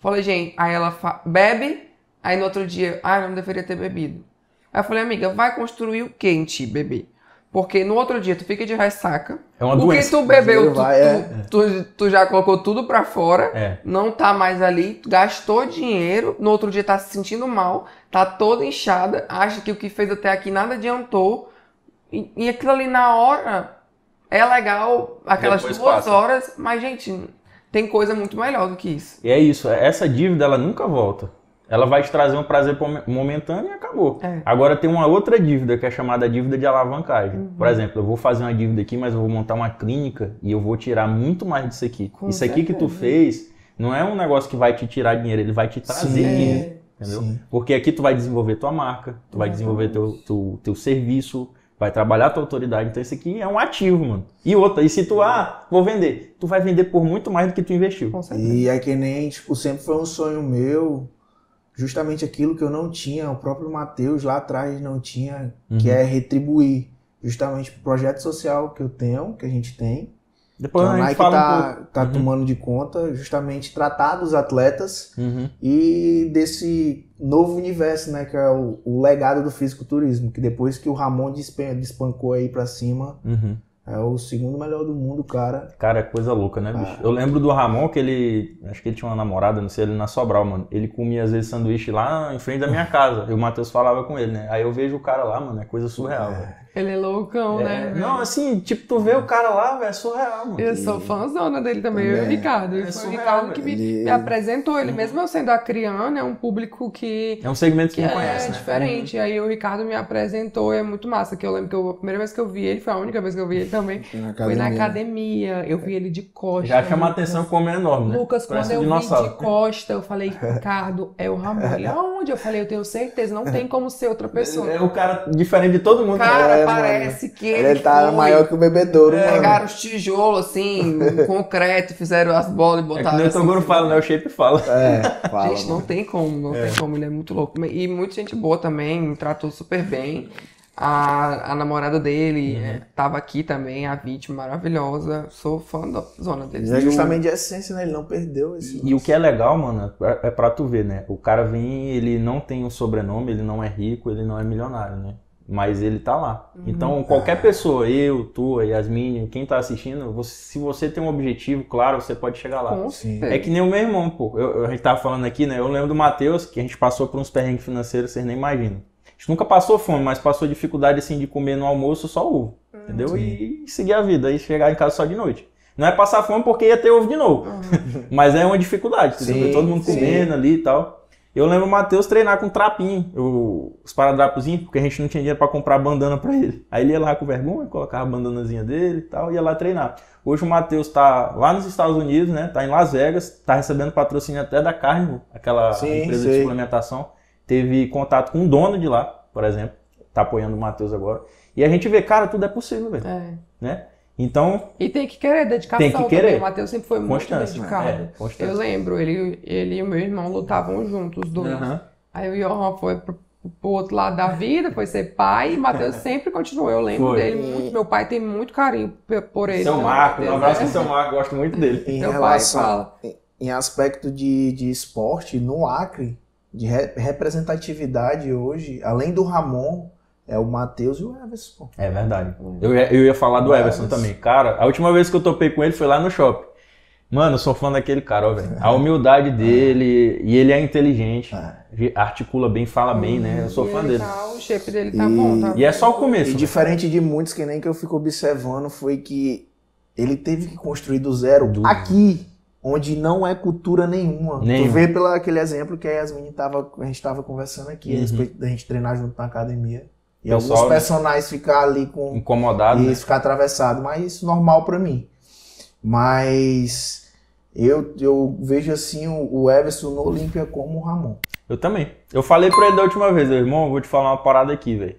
Falei, gente, aí ela fa... bebe, aí no outro dia, ah, não deveria ter bebido. Aí eu falei, amiga, vai construir o que em ti, bebê? Porque no outro dia tu fica de ressaca. É uma porque doença. tu bebeu, tu, vai, é. tu, tu, tu, já colocou tudo pra fora, é. não tá mais ali, gastou dinheiro, no outro dia tá se sentindo mal, tá toda inchada, acha que o que fez até aqui nada adiantou, e, e aquilo ali na hora é legal, aquelas Depois duas passa. horas, mas, gente, tem coisa muito melhor do que isso. E é isso, essa dívida ela nunca volta. Ela vai te trazer um prazer momentâneo e acabou. É. Agora tem uma outra dívida que é chamada dívida de alavancagem. Uhum. Por exemplo, eu vou fazer uma dívida aqui, mas eu vou montar uma clínica e eu vou tirar muito mais disso aqui. Com Isso certeza. aqui que tu fez não é um negócio que vai te tirar dinheiro, ele vai te trazer Sim. dinheiro. Entendeu? Sim. Porque aqui tu vai desenvolver tua marca, tu vai desenvolver teu, teu, teu serviço, vai trabalhar a tua autoridade. Então isso aqui é um ativo, mano. E outra, e se tu, ah, vou vender, tu vai vender por muito mais do que tu investiu. E é que nem, tipo, sempre foi um sonho meu, justamente aquilo que eu não tinha, o próprio Matheus lá atrás não tinha, uhum. que é retribuir justamente o projeto social que eu tenho, que a gente tem, Depois então, a, a Nike tá, um tá uhum. tomando de conta justamente tratar dos atletas uhum. e desse novo universo, né, que é o, o, legado do fisiculturismo, que depois que o Ramon despancou aí para cima, uhum. É o segundo melhor do mundo, cara. Cara, é coisa louca, né, bicho? Ah. Eu lembro do Ramon que ele. Acho que ele tinha uma namorada, não sei, ele na Sobral, mano. Ele comia às vezes sanduíche lá em frente da minha casa. E o Matheus falava com ele, né? Aí eu vejo o cara lá, mano, é coisa surreal, é. velho. Ele é loucão, é, né? Não, assim, tipo, tu vê o cara lá, velho, é surreal, mano. Eu sou fãzona dele também, eu e o Ricardo. É foi o Ricardo que me, ele... me, apresentou. Ele, mesmo eu sendo acriano, é um público que. É um segmento que, que não é conhece. É né? diferente. Uhum. Aí o Ricardo me apresentou, é muito massa. Que eu lembro que eu, a primeira vez que eu vi ele, foi a única vez que eu vi ele também. Na foi na academia. Eu vi ele de costa. Já chama a atenção como é enorme, né? Lucas, Parece quando eu vi de costa, eu falei, Ricardo, é o Ramon. Ele, aonde? Eu falei, eu tenho certeza, não tem como ser outra pessoa. É o cara diferente de todo mundo. Cara, é, parece mano que ele, ele tá foi, maior que o bebedouro, é, Pegaram os tijolos, assim, concreto, fizeram as bolas e botaram. É que nem assim, o Toguro fala, né? O shape fala. É, fala. Gente, não tem como, não é. tem como, ele é muito louco. E muita gente boa também, me tratou super bem. A, a namorada dele uhum. é, tava aqui também, a vítima maravilhosa. Sou fã da zona dele. é justamente a essência, né? Ele não perdeu esse. E, o que é legal, mano, é, é pra tu ver, né? O cara vem, ele não tem um sobrenome, ele não é rico, ele não é milionário, né? Mas ele tá lá. Uhum. Então, qualquer pessoa, eu, tu, a Yasmin, quem tá assistindo, você, se você tem um objetivo, claro, você pode chegar lá. É que nem o meu irmão, pô. Eu, a gente tava falando aqui, né? Eu lembro do Matheus, que a gente passou por uns perrengues financeiros, vocês nem imaginam. A gente nunca passou fome, mas passou dificuldade, assim, de comer no almoço só ovo. Uhum. Entendeu? E, e seguir a vida, e chegar em casa só de noite. Não é passar fome porque ia ter ovo de novo. Uhum. mas é uma dificuldade, entendeu? Todo mundo comendo sim. ali e tal. Eu lembro o Matheus treinar com trapinho, eu, os paradrapozinhos, porque a gente não tinha dinheiro para comprar bandana para ele. Aí ele ia lá com vergonha, colocava a bandanazinha dele e tal, ia lá treinar. Hoje o Matheus tá lá nos Estados Unidos, né? Tá em Las Vegas, tá recebendo patrocínio até da Carnival, aquela Sim, empresa sei. de suplementação. Teve contato com o dono de lá, por exemplo, tá apoiando o Matheus agora. E a gente vê, cara, tudo é possível, velho. É. Né? Então. E tem que querer dedicação. Tem que querer. O Matheus sempre foi muito dedicado. É, eu lembro, ele, ele e o meu irmão lutavam juntos, os dois. Uhum. Aí o Johan foi pro, pro outro lado da vida, foi ser pai, e o Matheus sempre continuou. Eu lembro foi. dele muito. Meu pai tem muito carinho por ele. Seu né, Marco, um abraço pro seu Marco, gosto muito dele. Em meu relação, pai fala. Em aspecto de, de esporte, no Acre, de re representatividade hoje, além do Ramon é o Matheus e o Everson. É verdade. Eu ia, eu ia falar do Everson também. Cara, a última vez que eu topei com ele foi lá no shopping. Mano, eu sou fã daquele cara, ó, velho. A humildade dele, e ele é inteligente, é. articula bem, fala bem, né? Eu sou fã dele. Tá, o shape dele tá e, bom, tá E é só o começo. E diferente de muitos que nem que eu fico observando, foi que ele teve que construir do zero aqui, onde não é cultura nenhuma. Nenhum. Tu vê pelo aquele exemplo que a Yasmin tava, a gente tava conversando aqui, uhum. a respeito da gente treinar junto na academia. E Pessoal, alguns personagens ficar ali com. Incomodado. E né? ficar atravessado. Mas isso é normal para mim. Mas eu, eu vejo assim o, o Everson no Olímpia como o Ramon. Eu também. Eu falei pra ele da última vez, irmão, eu vou te falar uma parada aqui, velho.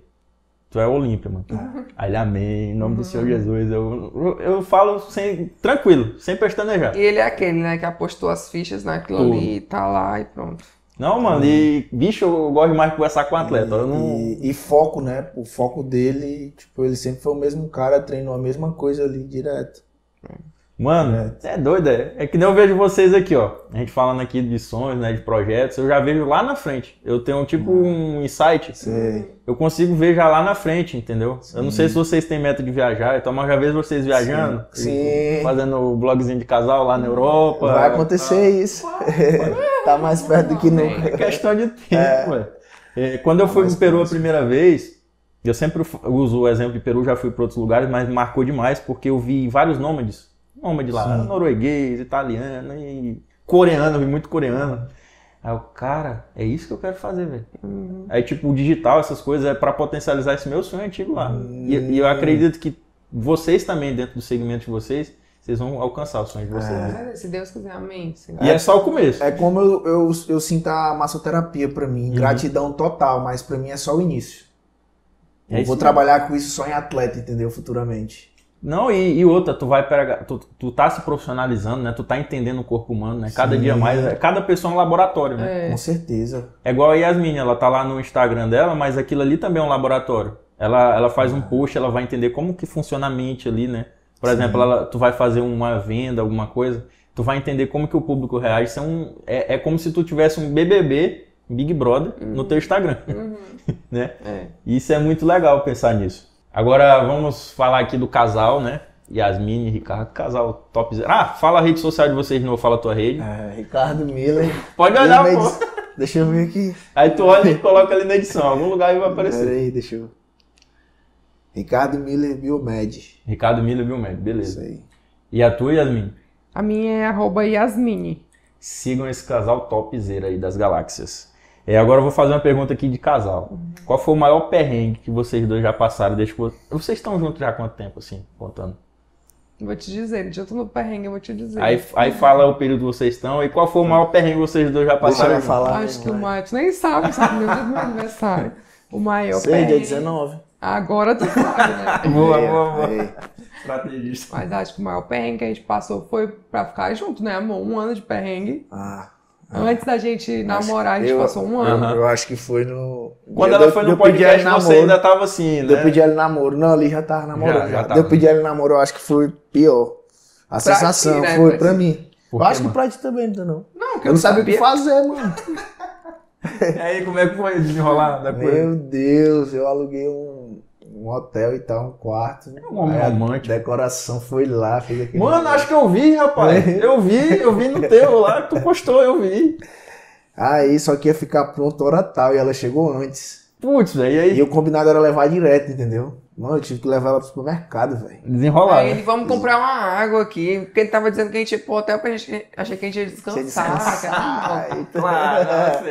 Tu é Olímpia, mano. Uhum. Aí ele, amém, em nome do Senhor Jesus. Eu, eu, eu, falo sem, tranquilo, sem pestanejar. E ele é aquele, né, que apostou as fichas naquilo Tudo. ali, tá lá e pronto. Não, mano, e bicho, eu gosto mais de conversar com o atleta. E, não... e, e, foco, né? O foco dele, tipo, ele sempre foi o mesmo cara, treinou a mesma coisa ali direto. Mano, é, é doido, é. É que nem eu vejo vocês aqui, ó. A gente falando aqui de sonhos, né, de projetos, eu já vejo lá na frente. Eu tenho tipo um insight. Sei. Eu consigo ver já lá na frente, entendeu? Sim. Eu não sei se vocês têm meta de viajar, então eu já vejo vocês viajando. Sim. Fazendo o blogzinho de casal lá na Europa. Vai acontecer tá. isso. tá mais perto do que nunca. É questão de tempo, é. É, quando eu tá fui pro Peru a primeira vez, eu sempre uso o exemplo de Peru, já fui para outros lugares, mas marcou demais porque eu vi vários nômades nômade lá, Sim. norueguês, italiano e coreano, vi muito coreano. Aí o cara, é isso que eu quero fazer, velho. Uhum. Aí, tipo, o digital, essas coisas, é para potencializar esse meu sonho antigo lá. Uhum. E, e, eu acredito que vocês também, dentro do segmento de vocês, vocês vão alcançar o sonho de vocês. É. Né? Se Deus quiser, amém. E é, é, só o começo. É como eu, eu, eu sinto a massoterapia para mim. Uhum. Gratidão total, mas para mim é só o início. É eu vou trabalhar com isso só em atleta, entendeu? Futuramente. Não, e, e, outra, tu vai pegar, tu, tu tá se profissionalizando, né? Tu tá entendendo o corpo humano, né? Cada Sim. dia mais, é, cada pessoa é um laboratório, né? É. Com certeza. É igual a Yasmin, ela tá lá no Instagram dela, mas aquilo ali também é um laboratório. Ela, ela faz um post, ela vai entender como que funciona a mente ali, né? Por Sim. exemplo, ela, tu vai fazer uma venda, alguma coisa, tu vai entender como que o público reage. Isso é, um, é, é como se tu tivesse um BBB, Big Brother, uhum. no teu Instagram. Uhum. né? É. Isso é muito legal pensar nisso. Agora vamos falar aqui do casal, né? Yasmin e Ricardo, casal top zero. Ah, fala a rede social de vocês de novo, fala a tua rede. É, Ricardo Miller. Pode olhar, pô. Deixa eu ver aqui. Aí tu olha e coloca ali na edição, algum lugar vai aparecer. Peraí, deixa eu. Ricardo Miller Biomed. Ricardo Miller Biomed, beleza. Isso aí. E a tua, Yasmin? A minha é arroba Yasmine. Sigam esse casal topzera aí das galáxias. É, agora eu vou fazer uma pergunta aqui de casal. Uhum. Qual foi o maior perrengue que vocês dois já passaram desde que vocês estão juntos já há quanto tempo, assim, contando? Vou te dizer, já tô no perrengue, eu vou te dizer. Aí, aí fala o período que vocês estão e qual foi o maior perrengue que vocês dois já passaram? Deixa eu falar. Acho que o maior, tu nem sabe, sabe, meu dia do meu aniversário. O maior Sei, perrengue. dia 19. Agora tu sabe, né? boa, boa, boa. Estrategista. Mas acho que o maior perrengue que a gente passou foi pra ficar junto, né, amor? Um ano de perrengue. Ah. Antes da gente namorar, a gente eu, passou um ano. Eu acho que foi no. Quando ela foi no podcast, você ainda tava assim, né? Eu pedi ela namoro. Não, ali já tava namorando. Já, já tava. Eu pedi ela namoro, eu acho que foi pior. A pra sensação ti, né? foi pra, pra mim. Por eu acho que pra ti também, não. Não, que eu, eu não sabia o que fazer, mano. e aí, como é que foi desenrolar da coisa? Meu Deus, eu aluguei um um hotel e tal, um quarto. É um homem romântico. Decoração foi lá, fez aquele. Mano, acho que eu vi, rapaz. É. Eu vi, eu vi no teu lá, tu postou, eu vi. Aí só que ia ficar pronto hora tal e ela chegou antes. Putz, velho, aí. E o combinado era levar direto, entendeu? Mano, eu tive que levar ela pro supermercado, velho. Desenrolar. Aí ele, vamos comprar uma água aqui. Porque ele tava dizendo que a gente ia pro hotel pra gente. Achei que a gente ia descansar. descansar. Claro,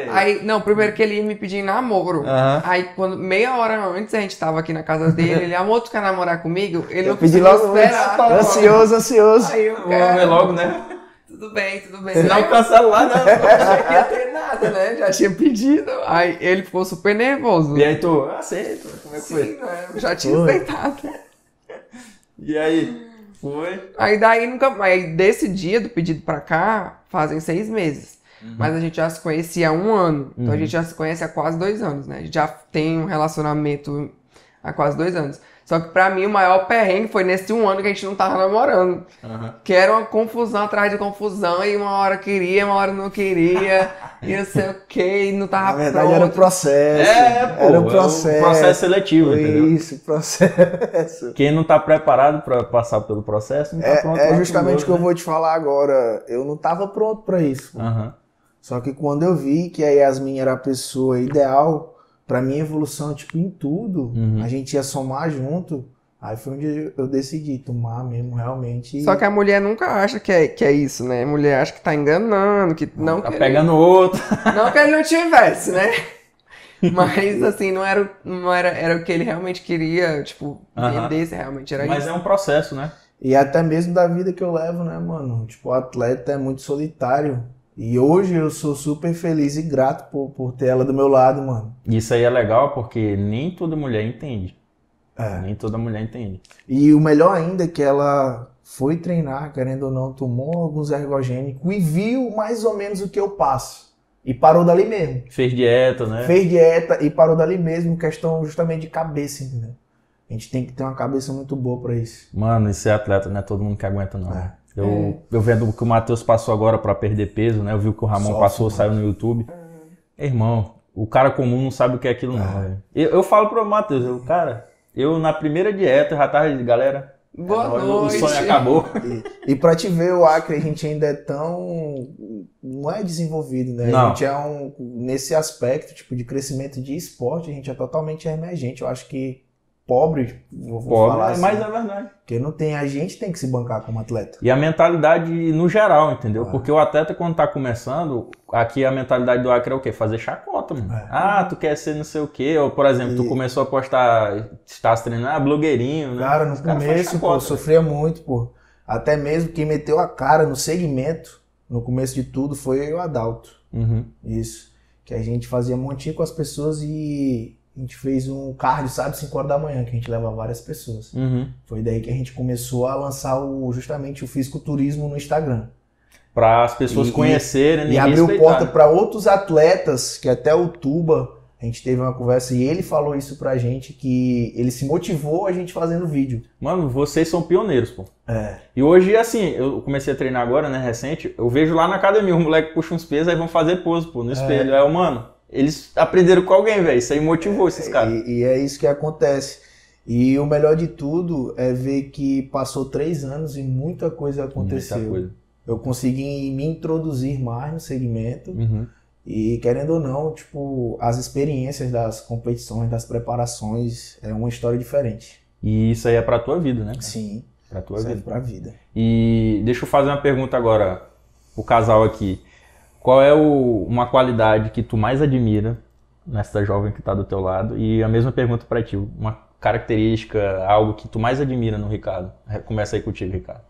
não, aí, não, primeiro que ele ia me pedir namoro. Aí, quando meia hora antes a gente tava aqui na casa dele, ele, amor, tu quer namorar comigo? Ele eu não pedi logo esperar. Ansioso, ansioso. Aí eu quero. logo, né? Tudo bem, tudo bem. Você não cancela lá, não. Já ia ter nada, né? Já tinha pedido. Aí ele ficou super nervoso. E aí tu, aceita, como é que foi? Sim, né? Já tinha foi. aceitado. E aí? Foi? Aí daí nunca. Aí desse dia do pedido pra cá, fazem seis meses. Uhum. Mas a gente já se conhecia há um ano. Então uhum. a gente já se conhece há quase dois anos, né? A gente já tem um relacionamento há quase dois anos. Só que pra mim o maior perrengue foi nesse um ano que a gente não tava namorando. Uhum. Que era uma confusão atrás de confusão, e uma hora queria, uma hora não queria, e não sei o que, e não tava Na verdade pronto. era o processo. É, pô, era o processo. É um processo seletivo, entendeu? Isso, processo. Quem não tá preparado para passar pelo processo, não tá é, pronto. É justamente o que né? eu vou te falar agora. Eu não tava pronto para isso. Uhum. Só que quando eu vi que a Yasmin era a pessoa ideal para minha evolução, tipo, em tudo, uhum. a gente ia somar junto. Aí foi onde eu decidi tomar mesmo, realmente. Só que a mulher nunca acha que é, que é isso, né? A mulher acha que tá enganando, que não. Tá pegando ele... outro. Não que ele não tivesse, né? Mas assim, não era, não era, era o que ele realmente queria, tipo, entender se realmente era Mas isso. Mas é um processo, né? E até mesmo da vida que eu levo, né, mano? Tipo, o atleta é muito solitário. E hoje eu sou super feliz e grato por, por ter ela do meu lado, mano. Isso aí é legal porque nem toda mulher entende. É. Nem toda mulher entende. E o melhor ainda é que ela foi treinar, querendo ou não, tomou alguns ergogênicos e viu mais ou menos o que eu passo. E parou dali mesmo. Fez dieta, né? Fez dieta e parou dali mesmo, questão justamente de cabeça, entendeu? A gente tem que ter uma cabeça muito boa para isso. Mano, e ser atleta não é todo mundo que aguenta, não. É. Eu, é. eu vendo o que o Matheus passou agora para perder peso, né? Eu vi o que o Ramon Sofre, passou, mano. saiu no YouTube. É. Irmão, o cara comum não sabe o que é aquilo, não. É. Eu, eu falo pro Matheus, eu, cara, eu na primeira dieta já tava, galera. Boa é, noite. O sonho acabou. E, e pra te ver, o Acre, a gente ainda é tão. Não é desenvolvido, né? Não. A gente é um. Nesse aspecto, tipo, de crescimento de esporte, a gente é totalmente emergente. Eu acho que pobre, vou, pobre, falar assim. Mas é verdade. Porque não tem, a gente tem que se bancar como atleta. E a mentalidade no geral, entendeu? Ah. Porque o atleta, quando tá começando, aqui a mentalidade do Acre é o quê? Fazer chacota, mano. É. Ah, tu quer ser não sei o quê. Ou, por exemplo, e... tu começou a postar, estás se treinando, ah, blogueirinho, né? Cara, no Os começo, pô, eu sofria muito, pô. Até mesmo quem meteu a cara no segmento, no começo de tudo, foi o Adalto. Uhum. Isso. Que a gente fazia montinho com as pessoas e a gente fez um cardio, sabe, 5 horas da manhã, que a gente leva várias pessoas. Uhum. Foi daí que a gente começou a lançar o, justamente o fisiculturismo no Instagram. Para as pessoas e, conhecerem e, e abriu porta para outros atletas, que até o Tuba A gente teve uma conversa e ele falou isso pra gente, que ele se motivou a gente fazendo vídeo. Mano, vocês são pioneiros, pô. É. E hoje, assim, eu comecei a treinar agora, né, recente, eu vejo lá na academia, o moleque puxa uns pesos, aí vão fazer pose, pô, no espelho. É. Aí, mano, eles aprenderam com alguém, velho. Isso aí motivou esses caras. E, e, é isso que acontece. E o melhor de tudo é ver que passou três anos e muita coisa aconteceu. Muita coisa. Eu consegui me introduzir mais no segmento. Uhum e querendo ou não, tipo, as experiências das competições, das preparações, é uma história diferente. E isso aí é pra tua vida, né? Sim. Pra tua vida. pra vida. E deixa eu fazer uma pergunta agora, o casal aqui. Qual é o, uma qualidade que tu mais admira nessa jovem que tá do teu lado? E a mesma pergunta para ti, uma característica, algo que tu mais admira no Ricardo. Começa aí contigo, Ricardo.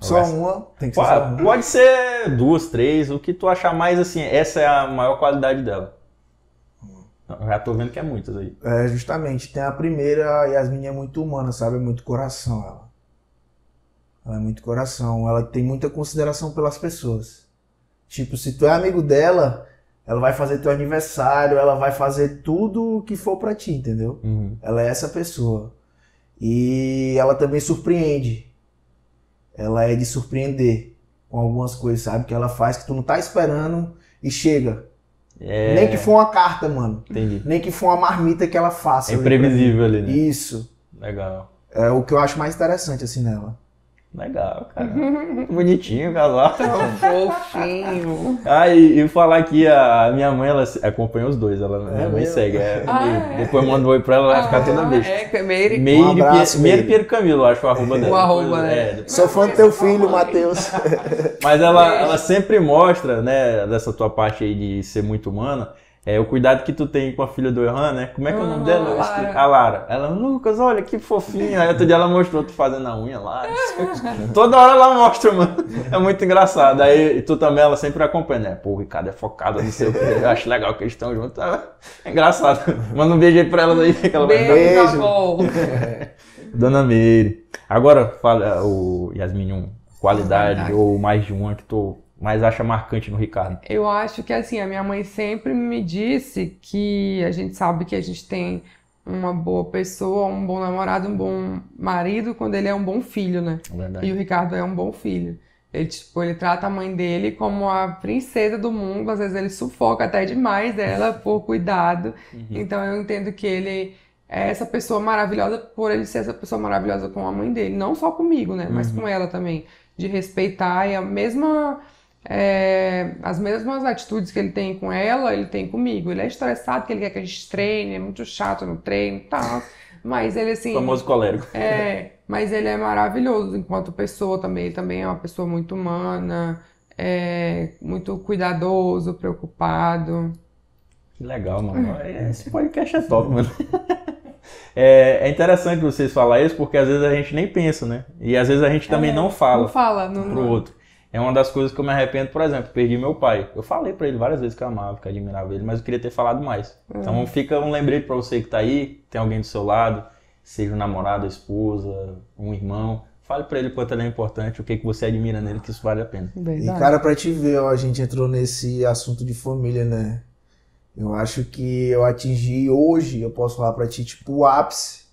Só uma, tem que ser pode, só uma. Pode ser duas, três, o que tu achar mais assim, essa é a maior qualidade dela. Já tô vendo que é muitas aí. É, justamente. Tem a primeira, a Yasmin é muito humana, sabe? É muito coração ela. Ela é muito coração. Ela tem muita consideração pelas pessoas. Tipo, se tu é amigo dela, ela vai fazer teu aniversário, ela vai fazer tudo o que for para ti, entendeu? Uhum. Ela é essa pessoa. E ela também surpreende ela é de surpreender com algumas coisas, sabe? Que ela faz que tu não tá esperando e chega. É... Nem que for uma carta, mano. Entendi. Nem que for uma marmita que ela faça. É imprevisível ali, né? Isso. Legal. É o que eu acho mais interessante, assim, nela. Legal, cara. Bonitinho o casal. Tão fofinho. Ah, e, e, falar que a minha mãe, ela acompanha os dois. Ela, é minha mãe segue. É, ah, é. Depois manda um oi pra ela, ela vai ficar toda vez. É, Meire. Meire, um abraço, Meire Piero Camilo, acho o arroba dela. O arroba, né? É, Sou fã do teu filho, Matheus. Mas ela, ela sempre mostra, né, dessa tua parte aí de ser muito humana, é, o cuidado que tu tem com a filha do Erran, né? Como é que é o nome dela? Lara. A Lara. Ela, Lucas, olha que fofinha. Aí outro dia ela mostrou tu fazendo a unha lá. Toda hora ela mostra, mano. É muito engraçado. Aí tu também, ela sempre acompanha, né? Pô, o Ricardo é focado, não sei o que. Eu acho legal que eles estão juntos. É engraçado. Manda um beijo aí pra ela aí. Que ela beijo, beijo. Dona Meire. Agora, fala, o Yasmin, um, qualidade ou mais de uma que tu mais acha marcante no Ricardo? Eu acho que assim, a minha mãe sempre me disse que a gente sabe que a gente tem uma boa pessoa, um bom namorado, um bom marido quando ele é um bom filho, né? Verdade. E o Ricardo é um bom filho. Ele, tipo, ele trata a mãe dele como a princesa do mundo, às vezes ele sufoca até demais ela por cuidado. Uhum. Então eu entendo que ele é essa pessoa maravilhosa por ele ser essa pessoa maravilhosa com a mãe dele, não só comigo, né, mas uhum. com ela também, de respeitar e a mesma é, as mesmas atitudes que ele tem com ela, ele tem comigo. Ele é estressado, que ele quer que a gente treine, é muito chato no treino e tal. Mas ele, assim. Famoso colérico. É, mas ele é maravilhoso enquanto pessoa também. Ele também é uma pessoa muito humana, é, muito cuidadoso, preocupado. Que legal, mano. Esse podcast é top, mano. É, é, interessante vocês falarem isso, porque às vezes a gente nem pensa, né? E às vezes a gente também é, não fala. Não fala, não. Pro outro. É uma das coisas que eu me arrependo, por exemplo, perdi meu pai. Eu falei para ele várias vezes que eu amava, que eu admirava ele, mas eu queria ter falado mais. Uhum. Então fica um lembrete para você que tá aí, tem alguém do seu lado, seja um namorado, esposa, um irmão. Fale para ele quanto ele é importante, o que, que você admira nele, que isso vale a pena. Verdade. E cara, pra te ver, ó, a gente entrou nesse assunto de família, né? Eu acho que eu atingi hoje, eu posso falar pra ti, tipo, o ápice.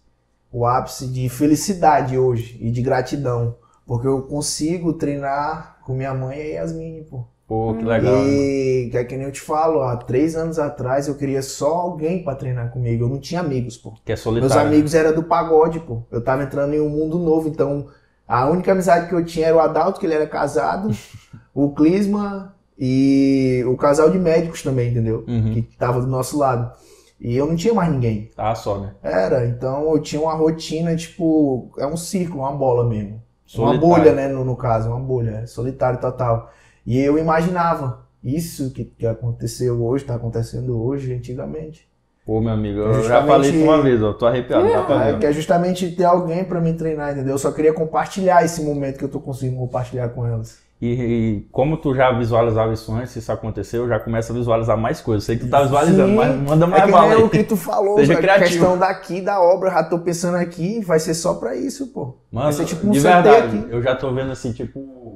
O ápice de felicidade hoje e de gratidão. Porque eu consigo treinar com minha mãe e Yasmin, pô. Pô, que legal. E que é que nem eu te falo, há três anos atrás eu queria só alguém para treinar comigo. Eu não tinha amigos, pô. Que é solitário. Meus amigos eram do pagode, pô. Eu tava entrando em um mundo novo, então a única amizade que eu tinha era o Adalto, que ele era casado, o Clisma e o casal de médicos também, entendeu? Uhum. Que tava do nosso lado. E eu não tinha mais ninguém. Ah, só, né? Era, então eu tinha uma rotina, tipo, é um círculo, uma bola mesmo. Solitário. Uma bolha, né, no, no caso, uma bolha, é solitário total. E eu imaginava isso que, que aconteceu hoje, está acontecendo hoje, antigamente. Pô, meu amigo, eu já falei isso uma vez, ó, tô arrepiado. É, é que é justamente ter alguém para me treinar, entendeu? Eu só queria compartilhar esse momento que eu tô conseguindo compartilhar com elas. E, e, como tu já visualizava isso antes, se isso aconteceu, já começa a visualizar mais coisas. Sei que tu tá visualizando, Sim. mas manda mais é bala aí. o que tu falou, Seja criativo. a questão daqui da obra, já tô pensando aqui, vai ser só pra isso, pô. Mano, vai ser tipo um de verdade, aqui. eu já tô vendo assim, tipo,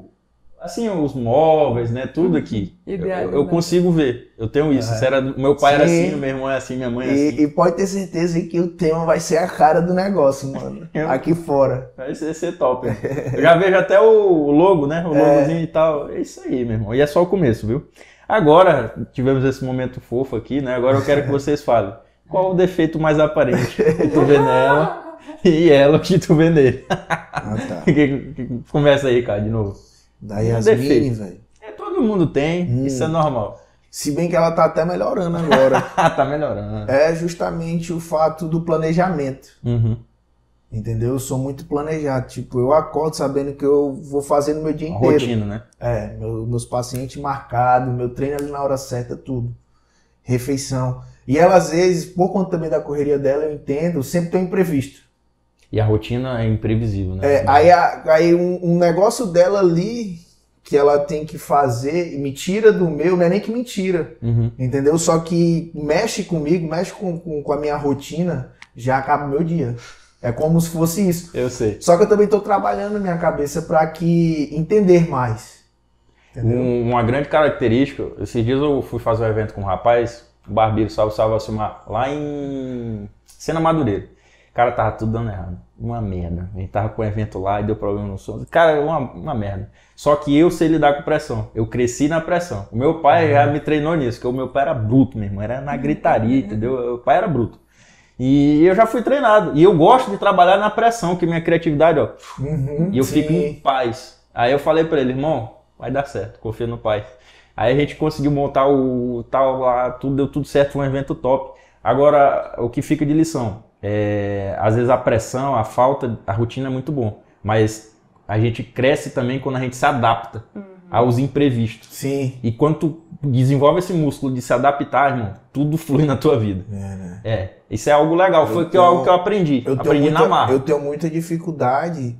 assim, os móveis, né? Tudo aqui. Eu, eu, consigo ver. Eu tenho isso. É. Era, meu pai Sim. era assim, meu irmão é assim, minha mãe é e, assim. E pode ter certeza que o tema vai ser a cara do negócio, mano. aqui fora. Vai ser, ser top. Eu já vejo até o logo, né? O é. logozinho é. e tal. É isso aí, meu irmão. E é só o começo, viu? Agora, tivemos esse momento fofo aqui, né? Agora eu quero que vocês falem. Qual o defeito mais aparente que tu vê nela e ela que tu vê nele? Ah, tá. Começa aí, cara, de novo. Da Yasmin, velho. É, todo mundo tem, hum. isso é normal. Se bem que ela tá até melhorando agora. tá melhorando. É justamente o fato do planejamento. Uhum. Entendeu? Eu sou muito planejado. Tipo, eu acordo sabendo que eu vou fazer no meu dia inteiro. Rotina, né? É, meu, meus pacientes marcados, meu treino ali na hora certa, tudo. Refeição. E ela, às vezes, por conta também da correria dela, eu entendo, sempre tem um imprevisto. E a rotina é imprevisível, né? É, aí, aí um, um, negócio dela ali que ela tem que fazer, me tira do meu, não é nem que me tira, uhum. entendeu? Só que mexe comigo, mexe com, com, com, a minha rotina, já acaba o meu dia. É como se fosse isso. Eu sei. Só que eu também estou trabalhando na minha cabeça para que entender mais. Um, uma grande característica, esses dias eu fui fazer um evento com um rapaz, o barbeiro Salve Salve Alcimar, lá em Sena Madureira. Cara, tava tudo dando errado. Uma merda. A gente tava com o evento lá e deu problema no som. Cara, uma, uma merda. Só que eu sei lidar com pressão. Eu cresci na pressão. O meu pai já me treinou nisso, que o meu pai era bruto mesmo. Era na gritaria, entendeu? O pai era bruto. E eu já fui treinado. E eu gosto de trabalhar na pressão, que minha criatividade, ó. Uhum, e eu sim. fico em paz. Aí eu falei para ele, irmão, vai dar certo, confia no pai. Aí a gente conseguiu montar o tal lá, tudo deu tudo certo, foi um evento top. Agora, o que fica de lição? É, às vezes a pressão, a falta, a rotina é muito bom, mas a gente cresce também quando a gente se adapta uhum. aos imprevistos. Sim. E quando tu desenvolve esse músculo de se adaptar, irmão, tudo flui na tua vida. É, né? é isso é algo legal, eu foi tenho, algo que eu aprendi. Eu aprendi muita, na marra. Eu tenho muita dificuldade.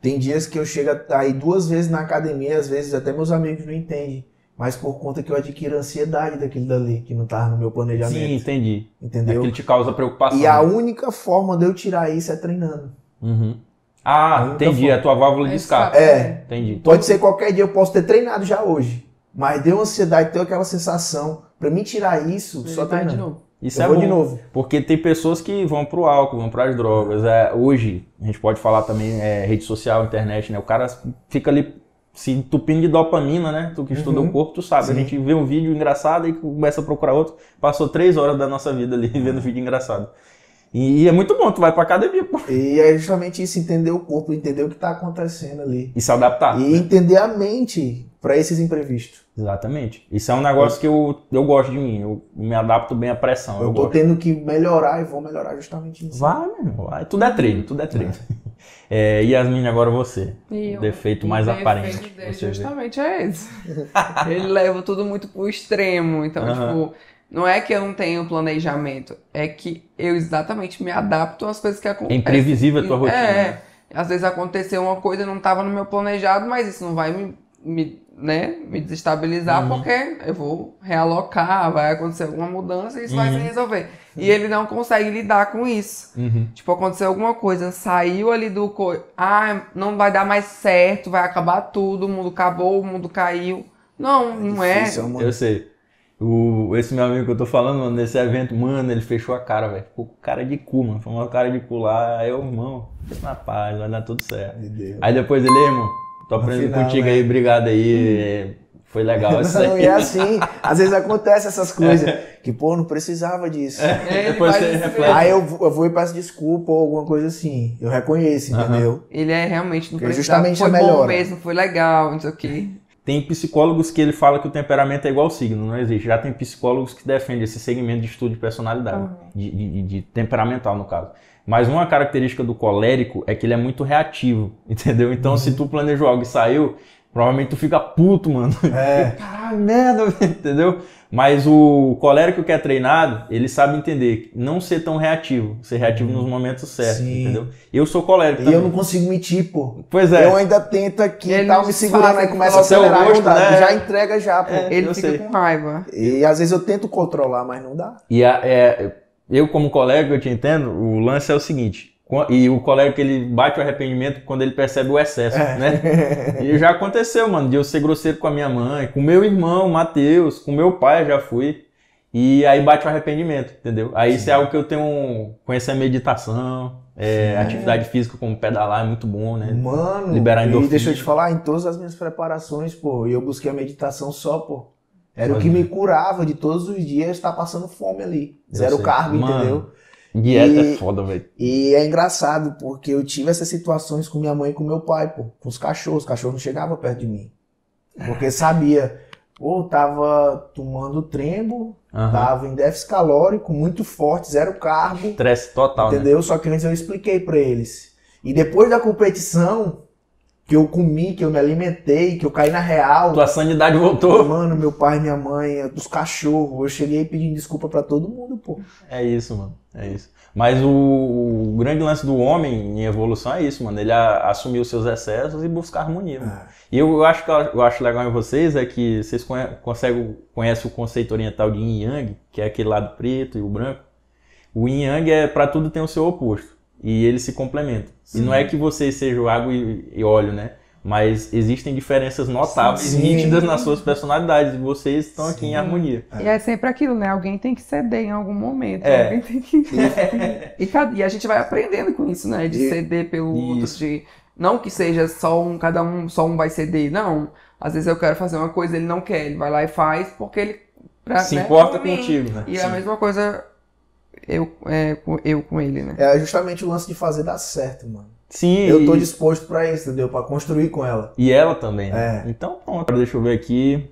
Tem dias que eu chego aí duas vezes na academia, às vezes até meus amigos não entendem mas por conta que eu adquiro ansiedade daquilo dali, que não estava no meu planejamento. Sim, entendi. Entendeu? Aquilo te causa preocupação. E a única forma de eu tirar isso é treinando. Uhum. Ah, entendi. Forma. A tua válvula de escape. É. Entendi. Pode ser qualquer dia, eu posso ter treinado já hoje. Mas deu ansiedade, deu aquela sensação. Para mim tirar isso, só treinando. De novo. Isso eu é vou bom, de novo. Porque tem pessoas que vão pro álcool, vão para as drogas. É, hoje, a gente pode falar também é, rede social, internet, né? O cara fica ali se entupindo de dopamina, né? Tu que estuda uhum. o corpo, tu sabe. Sim. A gente vê um vídeo engraçado e começa a procurar outro. Passou três horas da nossa vida ali vendo vídeo engraçado. E, e, é muito bom, tu vai pra academia, pô. E é justamente isso, entender o corpo, entender o que tá acontecendo ali. E se adaptar. E né? entender a mente para esses imprevistos. Exatamente. Isso é um negócio que eu, eu gosto de mim. Eu me adapto bem à pressão. Eu, eu tô gosto. tendo que melhorar e vou melhorar justamente nisso. Vai, meu vai. Tudo é treino, tudo é treino. É. É, Yasmin, agora você. o defeito mais o aparente. Defeito dele justamente vê. é esse. Ele leva tudo muito pro extremo. Então, uhum. tipo, não é que eu não tenho planejamento. É que eu exatamente me adapto às coisas que acontecem. É imprevisível a tua rotina. É. Às vezes aconteceu uma coisa não estava no meu planejado, mas isso não vai me, me né, me desestabilizar, uhum. porque eu vou realocar, vai acontecer alguma mudança e isso uhum. vai se resolver. E ele não consegue lidar com isso. Uhum. Tipo, aconteceu alguma coisa, saiu ali do. Co... Ah, não vai dar mais certo, vai acabar tudo, o mundo acabou, o mundo caiu. Não, não é. é. Eu sei. O, esse meu amigo que eu tô falando, mano, nesse evento, mano, ele fechou a cara, velho. Ficou com cara de cu, mano. Foi uma cara de cu lá. Aí eu, irmão, na paz, vai dar tudo certo. Aí depois ele, irmão, Tô aprendendo final, contigo né? aí, obrigado aí. Foi legal isso aí. e é assim, às vezes acontece essas coisas. Que, pô, não precisava disso. É, depois você reflete. Aí eu, eu vou e peço desculpa ou alguma coisa assim. Eu reconheço, entendeu? Ele é realmente, não precisava. Justamente foi bom mesmo, foi legal, não sei o quê. Tem psicólogos que ele fala que o temperamento é igual ao signo, não existe. Já tem psicólogos que defendem esse segmento de estudo de personalidade, uhum. de, de, de temperamental no caso. Mas uma característica do colérico é que ele é muito reativo, entendeu? Então, uhum. se tu planejou algo e saiu, provavelmente tu fica puto, mano. É. Caralho, merda, entendeu? Mas o colérico que é treinado, ele sabe entender, não ser tão reativo, ser reativo uhum. nos momentos certos, Sim. entendeu? Eu sou colérico. E também. eu não consigo mentir, pô. Pois é. Eu ainda tento aqui e tal, me segurando, aí começa a acelerar, gosto, né? já entrega já, pô. É, ele fica sei. com raiva. E às vezes eu tento controlar, mas não dá. E a, é, eu, como colega, eu te entendo, o lance é o seguinte: E o colega que ele bate o arrependimento quando ele percebe o excesso, é. né? E já aconteceu, mano, de eu ser grosseiro com a minha mãe, com meu irmão, Matheus, com meu pai já fui. E aí bate o arrependimento, entendeu? Aí Sim. isso é algo que eu tenho. Conhecer a meditação, é, atividade física como pedalar é muito bom, né? Mano, liberar endorfina. E deixa eu te falar, em todas as minhas preparações, pô, eu busquei a meditação só, pô. Era Mas, o que me curava de todos os dias estar passando fome ali. Zero carbo, entendeu? Dieta e, é foda, velho. E é engraçado, porque eu tive essas situações com minha mãe e com meu pai, pô. Com os cachorros. Os cachorros não chegavam perto de mim. Porque sabia Pô, tava tomando trembo, uhum. tava em déficit calórico muito forte, zero carbo. Estresse total, né? Entendeu? Né? Só que antes eu expliquei para eles. E depois da competição, que eu comi, que eu me alimentei, que eu caí na real. Tua sanidade voltou. Mano, meu pai, minha mãe, dos cachorros. Eu cheguei pedindo desculpa para todo mundo, pô. É isso, mano. É isso. Mas o, o, grande lance do homem em evolução é isso, mano. Ele a, assumir os seus excessos e buscar harmonia. É. E eu, eu, acho que eu acho legal em vocês é que vocês conhe, conseguem, conhecem o conceito oriental de yin yang, que é aquele lado preto e o branco. O yin yang é para tudo tem o seu oposto. E eles se complementam. Sim. E não é que vocês sejam água e, e óleo, né? Mas existem diferenças notáveis, Sim. nítidas nas suas personalidades. E vocês estão Sim. aqui em harmonia. E é sempre aquilo, né? Alguém tem que ceder em algum momento. É. Alguém tem que. e, e, a gente vai aprendendo com isso, né? De ceder pelo isso. outro. De... Não que seja só um, cada um, só um vai ceder. Não. Às vezes eu quero fazer uma coisa, ele não quer. Ele vai lá e faz porque ele. Pra, Se né, importa contigo, né? E Sim. a mesma coisa eu, é, eu com ele, né? É justamente o lance de fazer dar certo, mano. Sim. Eu tô disposto para isso, entendeu? Para construir com ela. E ela também, né? É. Então, pronto. Deixa eu ver aqui.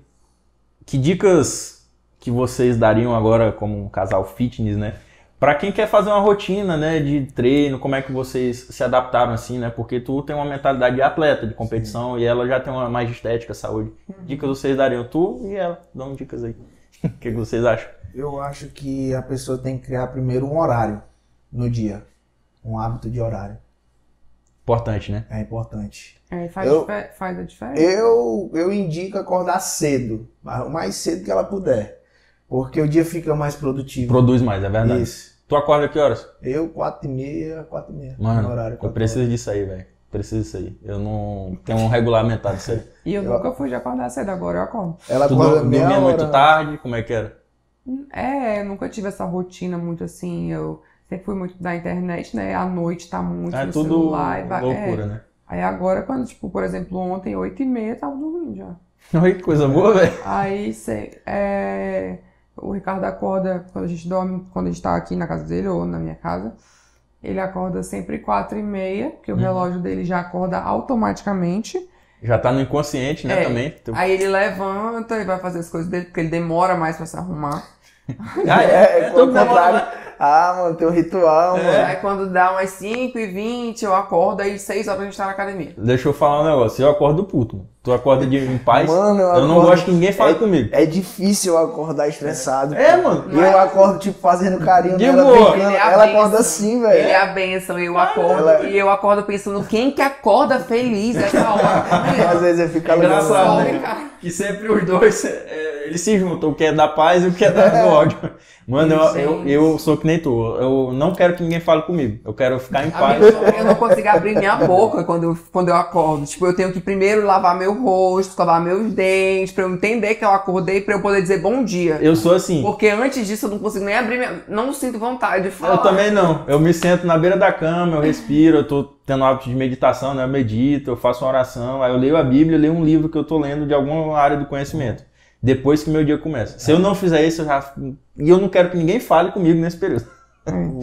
Que dicas que vocês dariam agora como um casal fitness, né? Para quem quer fazer uma rotina, né, de treino, como é que vocês se adaptaram assim, né? Porque tu tem uma mentalidade de atleta, de competição, Sim. e ela já tem uma mais estética, saúde. Uhum. Dicas vocês dariam tu e ela, dão dicas aí. o que, que vocês acham? Eu acho que a pessoa tem que criar primeiro um horário no dia, um hábito de horário. Importante, né? É importante. É, faz, eu, faz a diferença. Eu, eu indico acordar cedo, o mais cedo que ela puder. Porque o dia fica mais produtivo. Produz mais, é verdade. Isso. Tu acorda que horas? Eu, quatro e meia, quatro e meia. Mano, horário, eu preciso horas. disso aí, velho. Preciso disso aí. Eu não tenho um regulamentado disso aí. e eu, eu, nunca fui de acordar cedo, agora eu acordo. Ela tu acorda dormia muito tarde? Como é que era? É, eu nunca tive essa rotina muito assim. Eu sempre fui muito da internet, né? À noite tá muito é, no tudo celular. É, loucura, é. né? Aí agora, quando, tipo, por exemplo, ontem, 8 e meia, tava dormindo já. Oi, que coisa boa, velho. Aí, cê, é, o Ricardo acorda, quando a gente dorme, quando a gente tá aqui na casa dele ou na minha casa, ele acorda sempre 4 e meia, porque o uhum. relógio dele já acorda automaticamente. Já tá no inconsciente, né, é. também. Aí ele levanta e vai fazer as coisas dele, porque ele demora mais para se arrumar. Ah, é, é, é, contrário. Ah, mano, tem um ritual, é. mano. Aí quando dá umas 5 e 20 eu acordo, aí 6 horas a gente tá na academia. Deixa eu falar um negócio, eu acordo puto, mano. Tu acorda de, em paz? Mano, eu, eu não gosto que ninguém fale é, comigo. É difícil eu acordar estressado. É, mano. E eu é? acordo, tipo, fazendo carinho de nela, boa. brincando. É ela acorda assim, velho. Ele é a benção, eu acordo. Ela... E eu acordo pensando, quem que acorda feliz essa hora? Às vezes eu fico é engraçado, né? Que sempre os dois, é, eles se juntam, o que é da paz e o que é do ódio. Mano, eu, eu, eu, sou que nem tu. Eu não quero que ninguém fale comigo. Eu quero ficar em paz. Eu não consigo abrir minha boca quando eu, quando eu acordo. Tipo, eu tenho que primeiro lavar meu rosto, lavar meus dentes, pra eu entender que eu acordei, pra eu poder dizer bom dia. Eu sou assim. Porque antes disso eu não consigo nem abrir minha. Não sinto vontade de falar. Eu também não. Eu me sento na beira da cama, eu respiro, eu tô tendo hábito de meditação, né? Eu medito, eu faço uma oração, aí eu leio a Bíblia, eu leio um livro que eu tô lendo de alguma área do conhecimento depois que meu dia começa. Se eu não fizer isso, eu já. E eu não quero que ninguém fale comigo nesse período.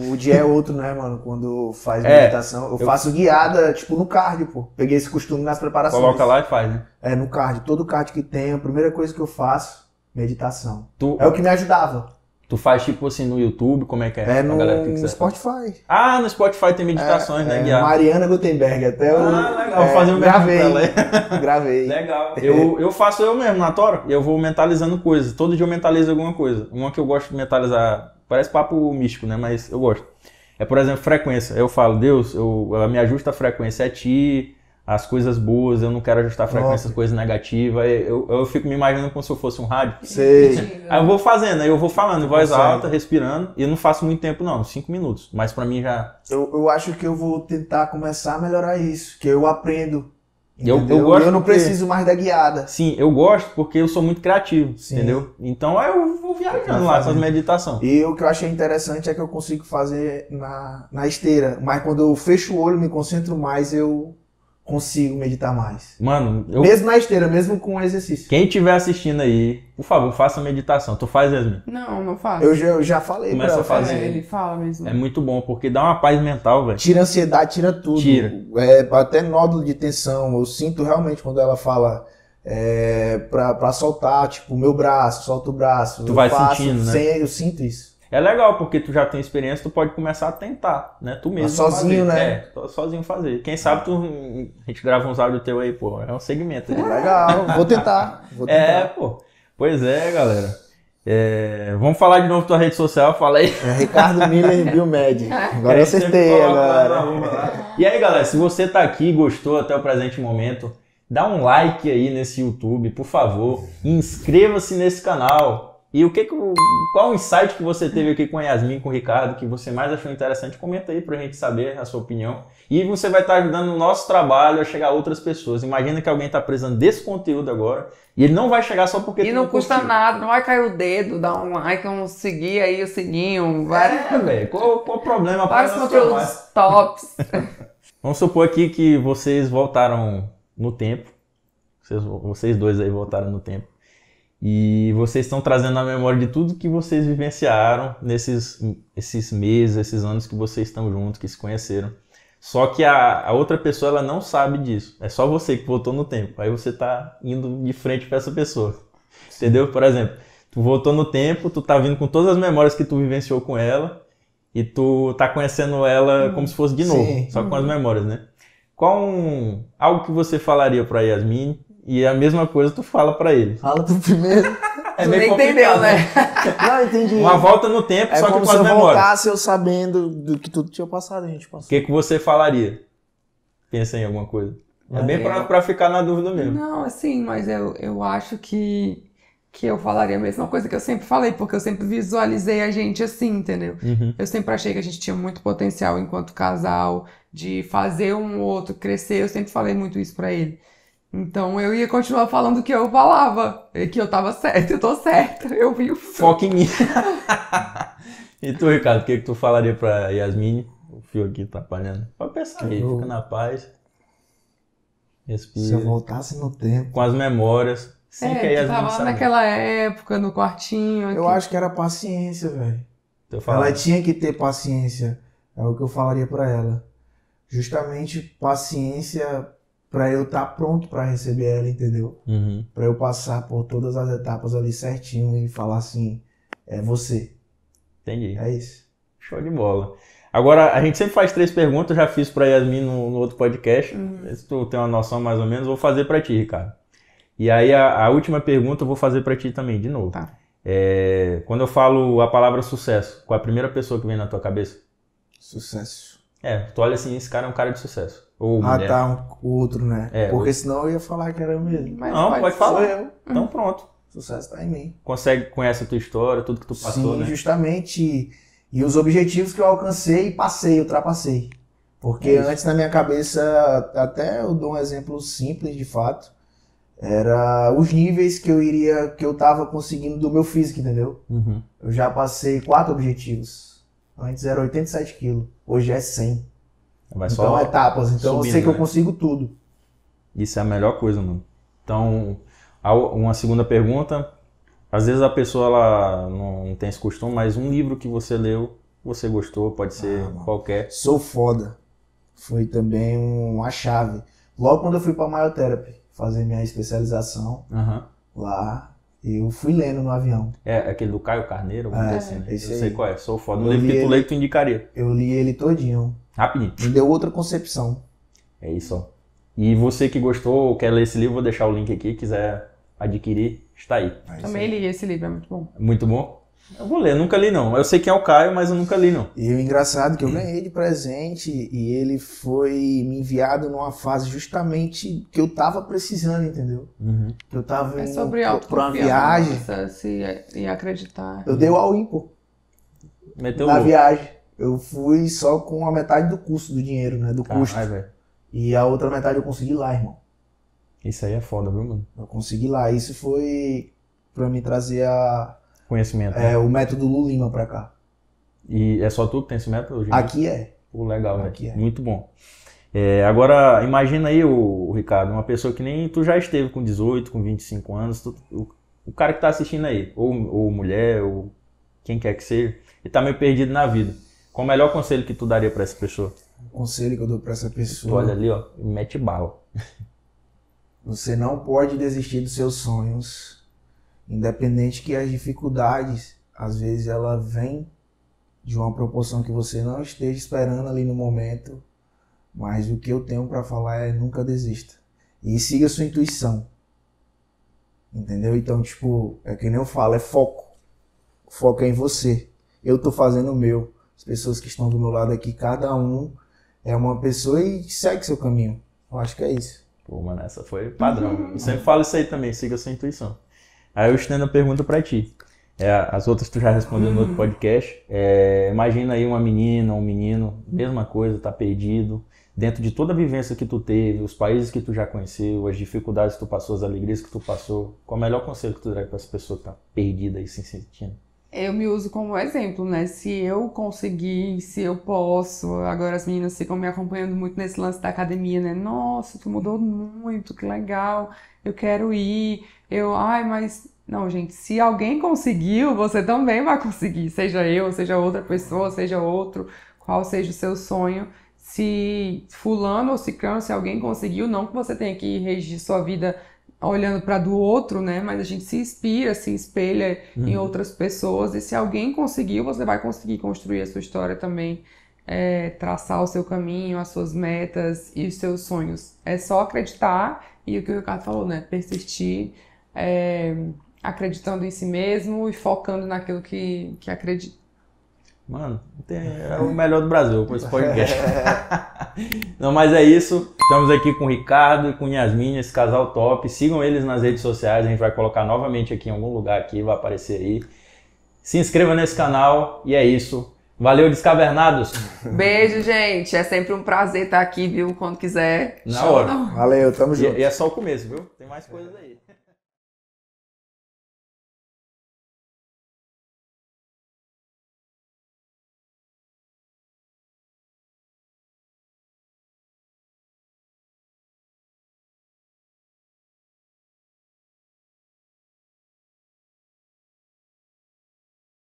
O dia é outro, né, mano? Quando faz é, meditação. Eu, eu, faço guiada, tipo, no cardio, pô. Peguei esse costume nas preparações. Coloca lá e faz, né? É, no cardio. Todo cardio que tem, a primeira coisa que eu faço, meditação. Tu... É o que me ajudava. Tu faz tipo assim no YouTube, como é que é? É no, no Spotify. Ah, no Spotify tem meditações, é, né? É, Mariana Gutenberg, até eu. Ah, legal. É, fazer um gravei. gravei. Legal. Eu, eu faço eu mesmo na Tora e eu vou mentalizando coisas. Todo dia eu mentalizo alguma coisa. Uma que eu gosto de mentalizar, parece papo místico, né? Mas eu gosto. É, por exemplo, frequência. Eu falo, Deus, eu, me ajusta a frequência é ti, as coisas boas, eu não quero ajustar a frequência, as coisas negativas. Eu, eu, eu, fico me imaginando como se eu fosse um rádio. Sei. Aí eu vou fazendo, aí eu vou falando em voz alta, respirando, e eu não faço muito tempo, não, cinco minutos. Mas para mim já. Eu, eu acho que eu vou tentar começar a melhorar isso, que eu aprendo eu, eu, gosto eu não porque... preciso mais da guiada. Sim, eu gosto porque eu sou muito criativo, Sim. entendeu? Então aí eu vou viajando lá com as meditação. E o que eu achei interessante é que eu consigo fazer na, na esteira, mas quando eu fecho o olho, me concentro mais, eu consigo meditar mais. Mano, eu... Mesmo na esteira, mesmo com o exercício. Quem estiver assistindo aí, por favor, faça meditação. Tu faz, Yasmin? Não, não faço. Eu já, eu já falei Começa pra a fazer. É, ele fala mesmo. É muito bom, porque dá uma paz mental, velho. Tira ansiedade, tira tudo. Tira. É, até nódulo de tensão. Eu sinto realmente quando ela fala é, pra, pra soltar, tipo, o meu braço, solta o braço. Tu vai faço, sentindo, né? Sem, eu sinto isso. É legal, porque tu já tem experiência, tu pode começar a tentar, né? Tu mesmo. sozinho, fazer. né? É, sozinho fazer. Quem sabe tu, a gente grava uns áudios teu aí, pô. É um segmento. Né? Legal, vou tentar, vou tentar. É, pô. Pois é, galera. É, vamos falar de novo tua rede social, fala aí. É Ricardo Miller Biomed. Agora eu acertei, agora. E aí, galera, se você tá aqui e gostou até o presente momento, dá um like aí nesse YouTube, por favor. Inscreva-se nesse canal. E o que, que qual o insight que você teve aqui com a Yasmin, com o Ricardo, que você mais achou interessante? Comenta aí pra gente saber a sua opinião. E você vai estar ajudando o nosso trabalho a chegar a outras pessoas. Imagina que alguém está precisando desse conteúdo agora e ele não vai chegar só porque E não, não custa nada, não vai cair o dedo, dar um like, um seguir aí o sininho. Vai... É, velho. Qual, qual o problema? Vários conteúdos tops. Vamos supor aqui que vocês voltaram no tempo. Vocês, vocês dois aí voltaram no tempo. E vocês estão trazendo a memória de tudo que vocês vivenciaram nesses esses meses, esses anos que vocês estão juntos, que se conheceram. Só que a, a outra pessoa ela não sabe disso. É só você que voltou no tempo. Aí você tá indo de frente para essa pessoa. Entendeu? Por exemplo, tu voltou no tempo, tu tá vindo com todas as memórias que tu vivenciou com ela e tu tá conhecendo ela como se fosse de novo, Sim. só com as memórias, né? Qual um, algo que você falaria para Yasmin e a mesma coisa tu fala para ele. Fala tu primeiro. É tu nem entendeu, né? Não, entendi. Uma volta no tempo, é só que com as memórias. se eu voltasse eu sabendo do que tudo tinha passado, a gente passou. O que, que você falaria? Pensa em alguma coisa. É, é bem pra, pra ficar na dúvida mesmo. Não, assim, mas eu, eu acho que, que eu falaria a mesma coisa que eu sempre falei, porque eu sempre visualizei a gente assim, entendeu? Uhum. Eu sempre achei que a gente tinha muito potencial enquanto casal, de fazer um outro crescer. Eu sempre falei muito isso para ele. Então eu ia continuar falando o que eu falava, que eu tava certo, eu tô certa, eu vi o Foca em mim. e tu, Ricardo, o que, que tu falaria pra Yasmin? O fio aqui tá atrapalhando. Pode pensar aí, eu... fica na paz. Respira. Se eu voltasse no tempo. Com as memórias. Sim, é, que a Yasmin tava sabe. naquela época, no quartinho. Aqui. Eu acho que era paciência, velho. Ela tinha que ter paciência. É o que eu falaria para ela. Justamente paciência para eu estar tá pronto para receber ela, entendeu? Uhum. Para eu passar por todas as etapas ali certinho e falar assim, é você. Entendi. É isso. Show de bola. Agora, a gente sempre faz três perguntas, já fiz para Yasmin no, no, outro podcast. Uhum. Se tu tem uma noção mais ou menos, vou fazer para ti, Ricardo. E aí, a, a, última pergunta eu vou fazer para ti também, de novo. Tá. É, quando eu falo a palavra sucesso, qual é a primeira pessoa que vem na tua cabeça? Sucesso. É, tu olha assim, esse cara é um cara de sucesso. Ou ah, mulher. tá, um, outro, né? É, Porque senão eu ia falar que era eu mesmo. Mas não, pode, pode falar. eu. Então pronto. O sucesso tá em mim. Consegue, conhece a tua história, tudo que tu passou, Sim, né? justamente. E os objetivos que eu alcancei, passei, ultrapassei. Porque é antes na minha cabeça, até eu dou um exemplo simples de fato, era os níveis que eu iria, que eu tava conseguindo do meu físico, entendeu? Uhum. Eu já passei quatro objetivos. Antes era 87 quilos, hoje é 100. Vai então, só etapas. Então subindo, eu sei que né? eu consigo tudo. Isso é a melhor coisa, mano. Então, uma segunda pergunta. Às vezes a pessoa ela não tem esse costume, mas um livro que você leu, você gostou, pode ser ah, qualquer. Sou foda. Foi também uma chave. Logo quando eu fui para Myotherapy, fazer minha especialização uhum. lá, eu fui lendo no avião. É, aquele do Caio Carneiro, é, assim, né? Eu sei qual é, sou foda. Um livro que tu lê que tu indicaria. Eu li ele todinho. Rapidinho. Me deu outra concepção. É isso. E você que gostou ou quer ler esse livro, vou deixar o link aqui, quiser adquirir, está aí. É Também li esse livro, é muito bom. Muito bom? Eu vou ler, eu nunca li não. Eu sei quem é o Caio, mas eu nunca li não. E o engraçado é que eu ganhei de presente e ele foi me enviado numa fase justamente que eu tava precisando, entendeu? Uhum. Que eu tava é sobre indo pra uma viagem. Se, e acreditar. Eu dei o all-in, pô. Meteu Na viagem. Eu fui só com a metade do custo do dinheiro, né? Do Caralho, custo. Véio. E a outra metade eu consegui lá, irmão. Isso aí é foda, viu, mano? Eu consegui lá. Isso foi pra me trazer a conhecimento. É, né? o método Lulima pra cá. E é só tu que tem esse método? Hoje Aqui é. Pô, legal, Aqui é. Muito bom. É, agora, imagina aí, o, Ricardo, uma pessoa que nem tu já esteve com 18, com 25 anos, tu, o, o, cara que tá assistindo aí, ou, ou mulher, ou quem quer que seja, ele tá meio perdido na vida. Qual o melhor conselho que tu daria para essa pessoa? O conselho que eu dou para essa pessoa. Tu olha ali, ó, mete bala. Você não pode desistir dos seus sonhos Independente que as dificuldades, às vezes ela vem de uma proporção que você não esteja esperando ali no momento, mas o que eu tenho para falar é nunca desista. E siga sua intuição. Entendeu? Então, tipo, é que nem eu falo, é foco. O foco é em você. Eu tô fazendo o meu. As pessoas que estão do meu lado aqui, cada um é uma pessoa e segue seu caminho. Eu acho que é isso. Pô, mano, essa foi padrão. Eu sempre falo isso aí também, siga sua intuição. Aí eu estendo a pergunta para ti. É, as outras tu já respondeu no outro podcast. É, imagina aí uma menina, um menino, mesma coisa, tá perdido. Dentro de toda a vivência que tu teve, os países que tu já conheceu, as dificuldades que tu passou, as alegrias que tu passou, qual é o melhor conselho que tu daria para essa pessoa que tá perdida aí, se sentindo? Eu me uso como exemplo, né? Se eu conseguir, se eu posso. Agora as meninas ficam me acompanhando muito nesse lance da academia, né? Nossa, tu mudou muito, que legal. Eu quero ir eu, ai, mas. Não, gente, se alguém conseguiu, você também vai conseguir. Seja eu, seja outra pessoa, seja outro, qual seja o seu sonho. Se fulano ou ciclano, se alguém conseguiu, não que você tenha que regir sua vida olhando para do outro, né? Mas a gente se inspira, se espelha uhum. em outras pessoas. E se alguém conseguiu, você vai conseguir construir a sua história também. É, traçar o seu caminho, as suas metas e os seus sonhos. É só acreditar e o que o Ricardo falou, né? Persistir é, acreditando em si mesmo e focando naquilo que, que acredita. Mano, é o melhor do Brasil com esse podcast. Não, mas é isso. Estamos aqui com o Ricardo e com Yasmin, esse casal top. Sigam eles nas redes sociais, a gente vai colocar novamente aqui em algum lugar aqui, vai aparecer aí. Se inscreva nesse canal e é isso. Valeu, Descavernados. Beijo, gente. É sempre um prazer estar aqui, viu? Quando quiser. Na hora. Valeu, tamo junto. E, e é só o começo, viu? Tem mais coisas aí.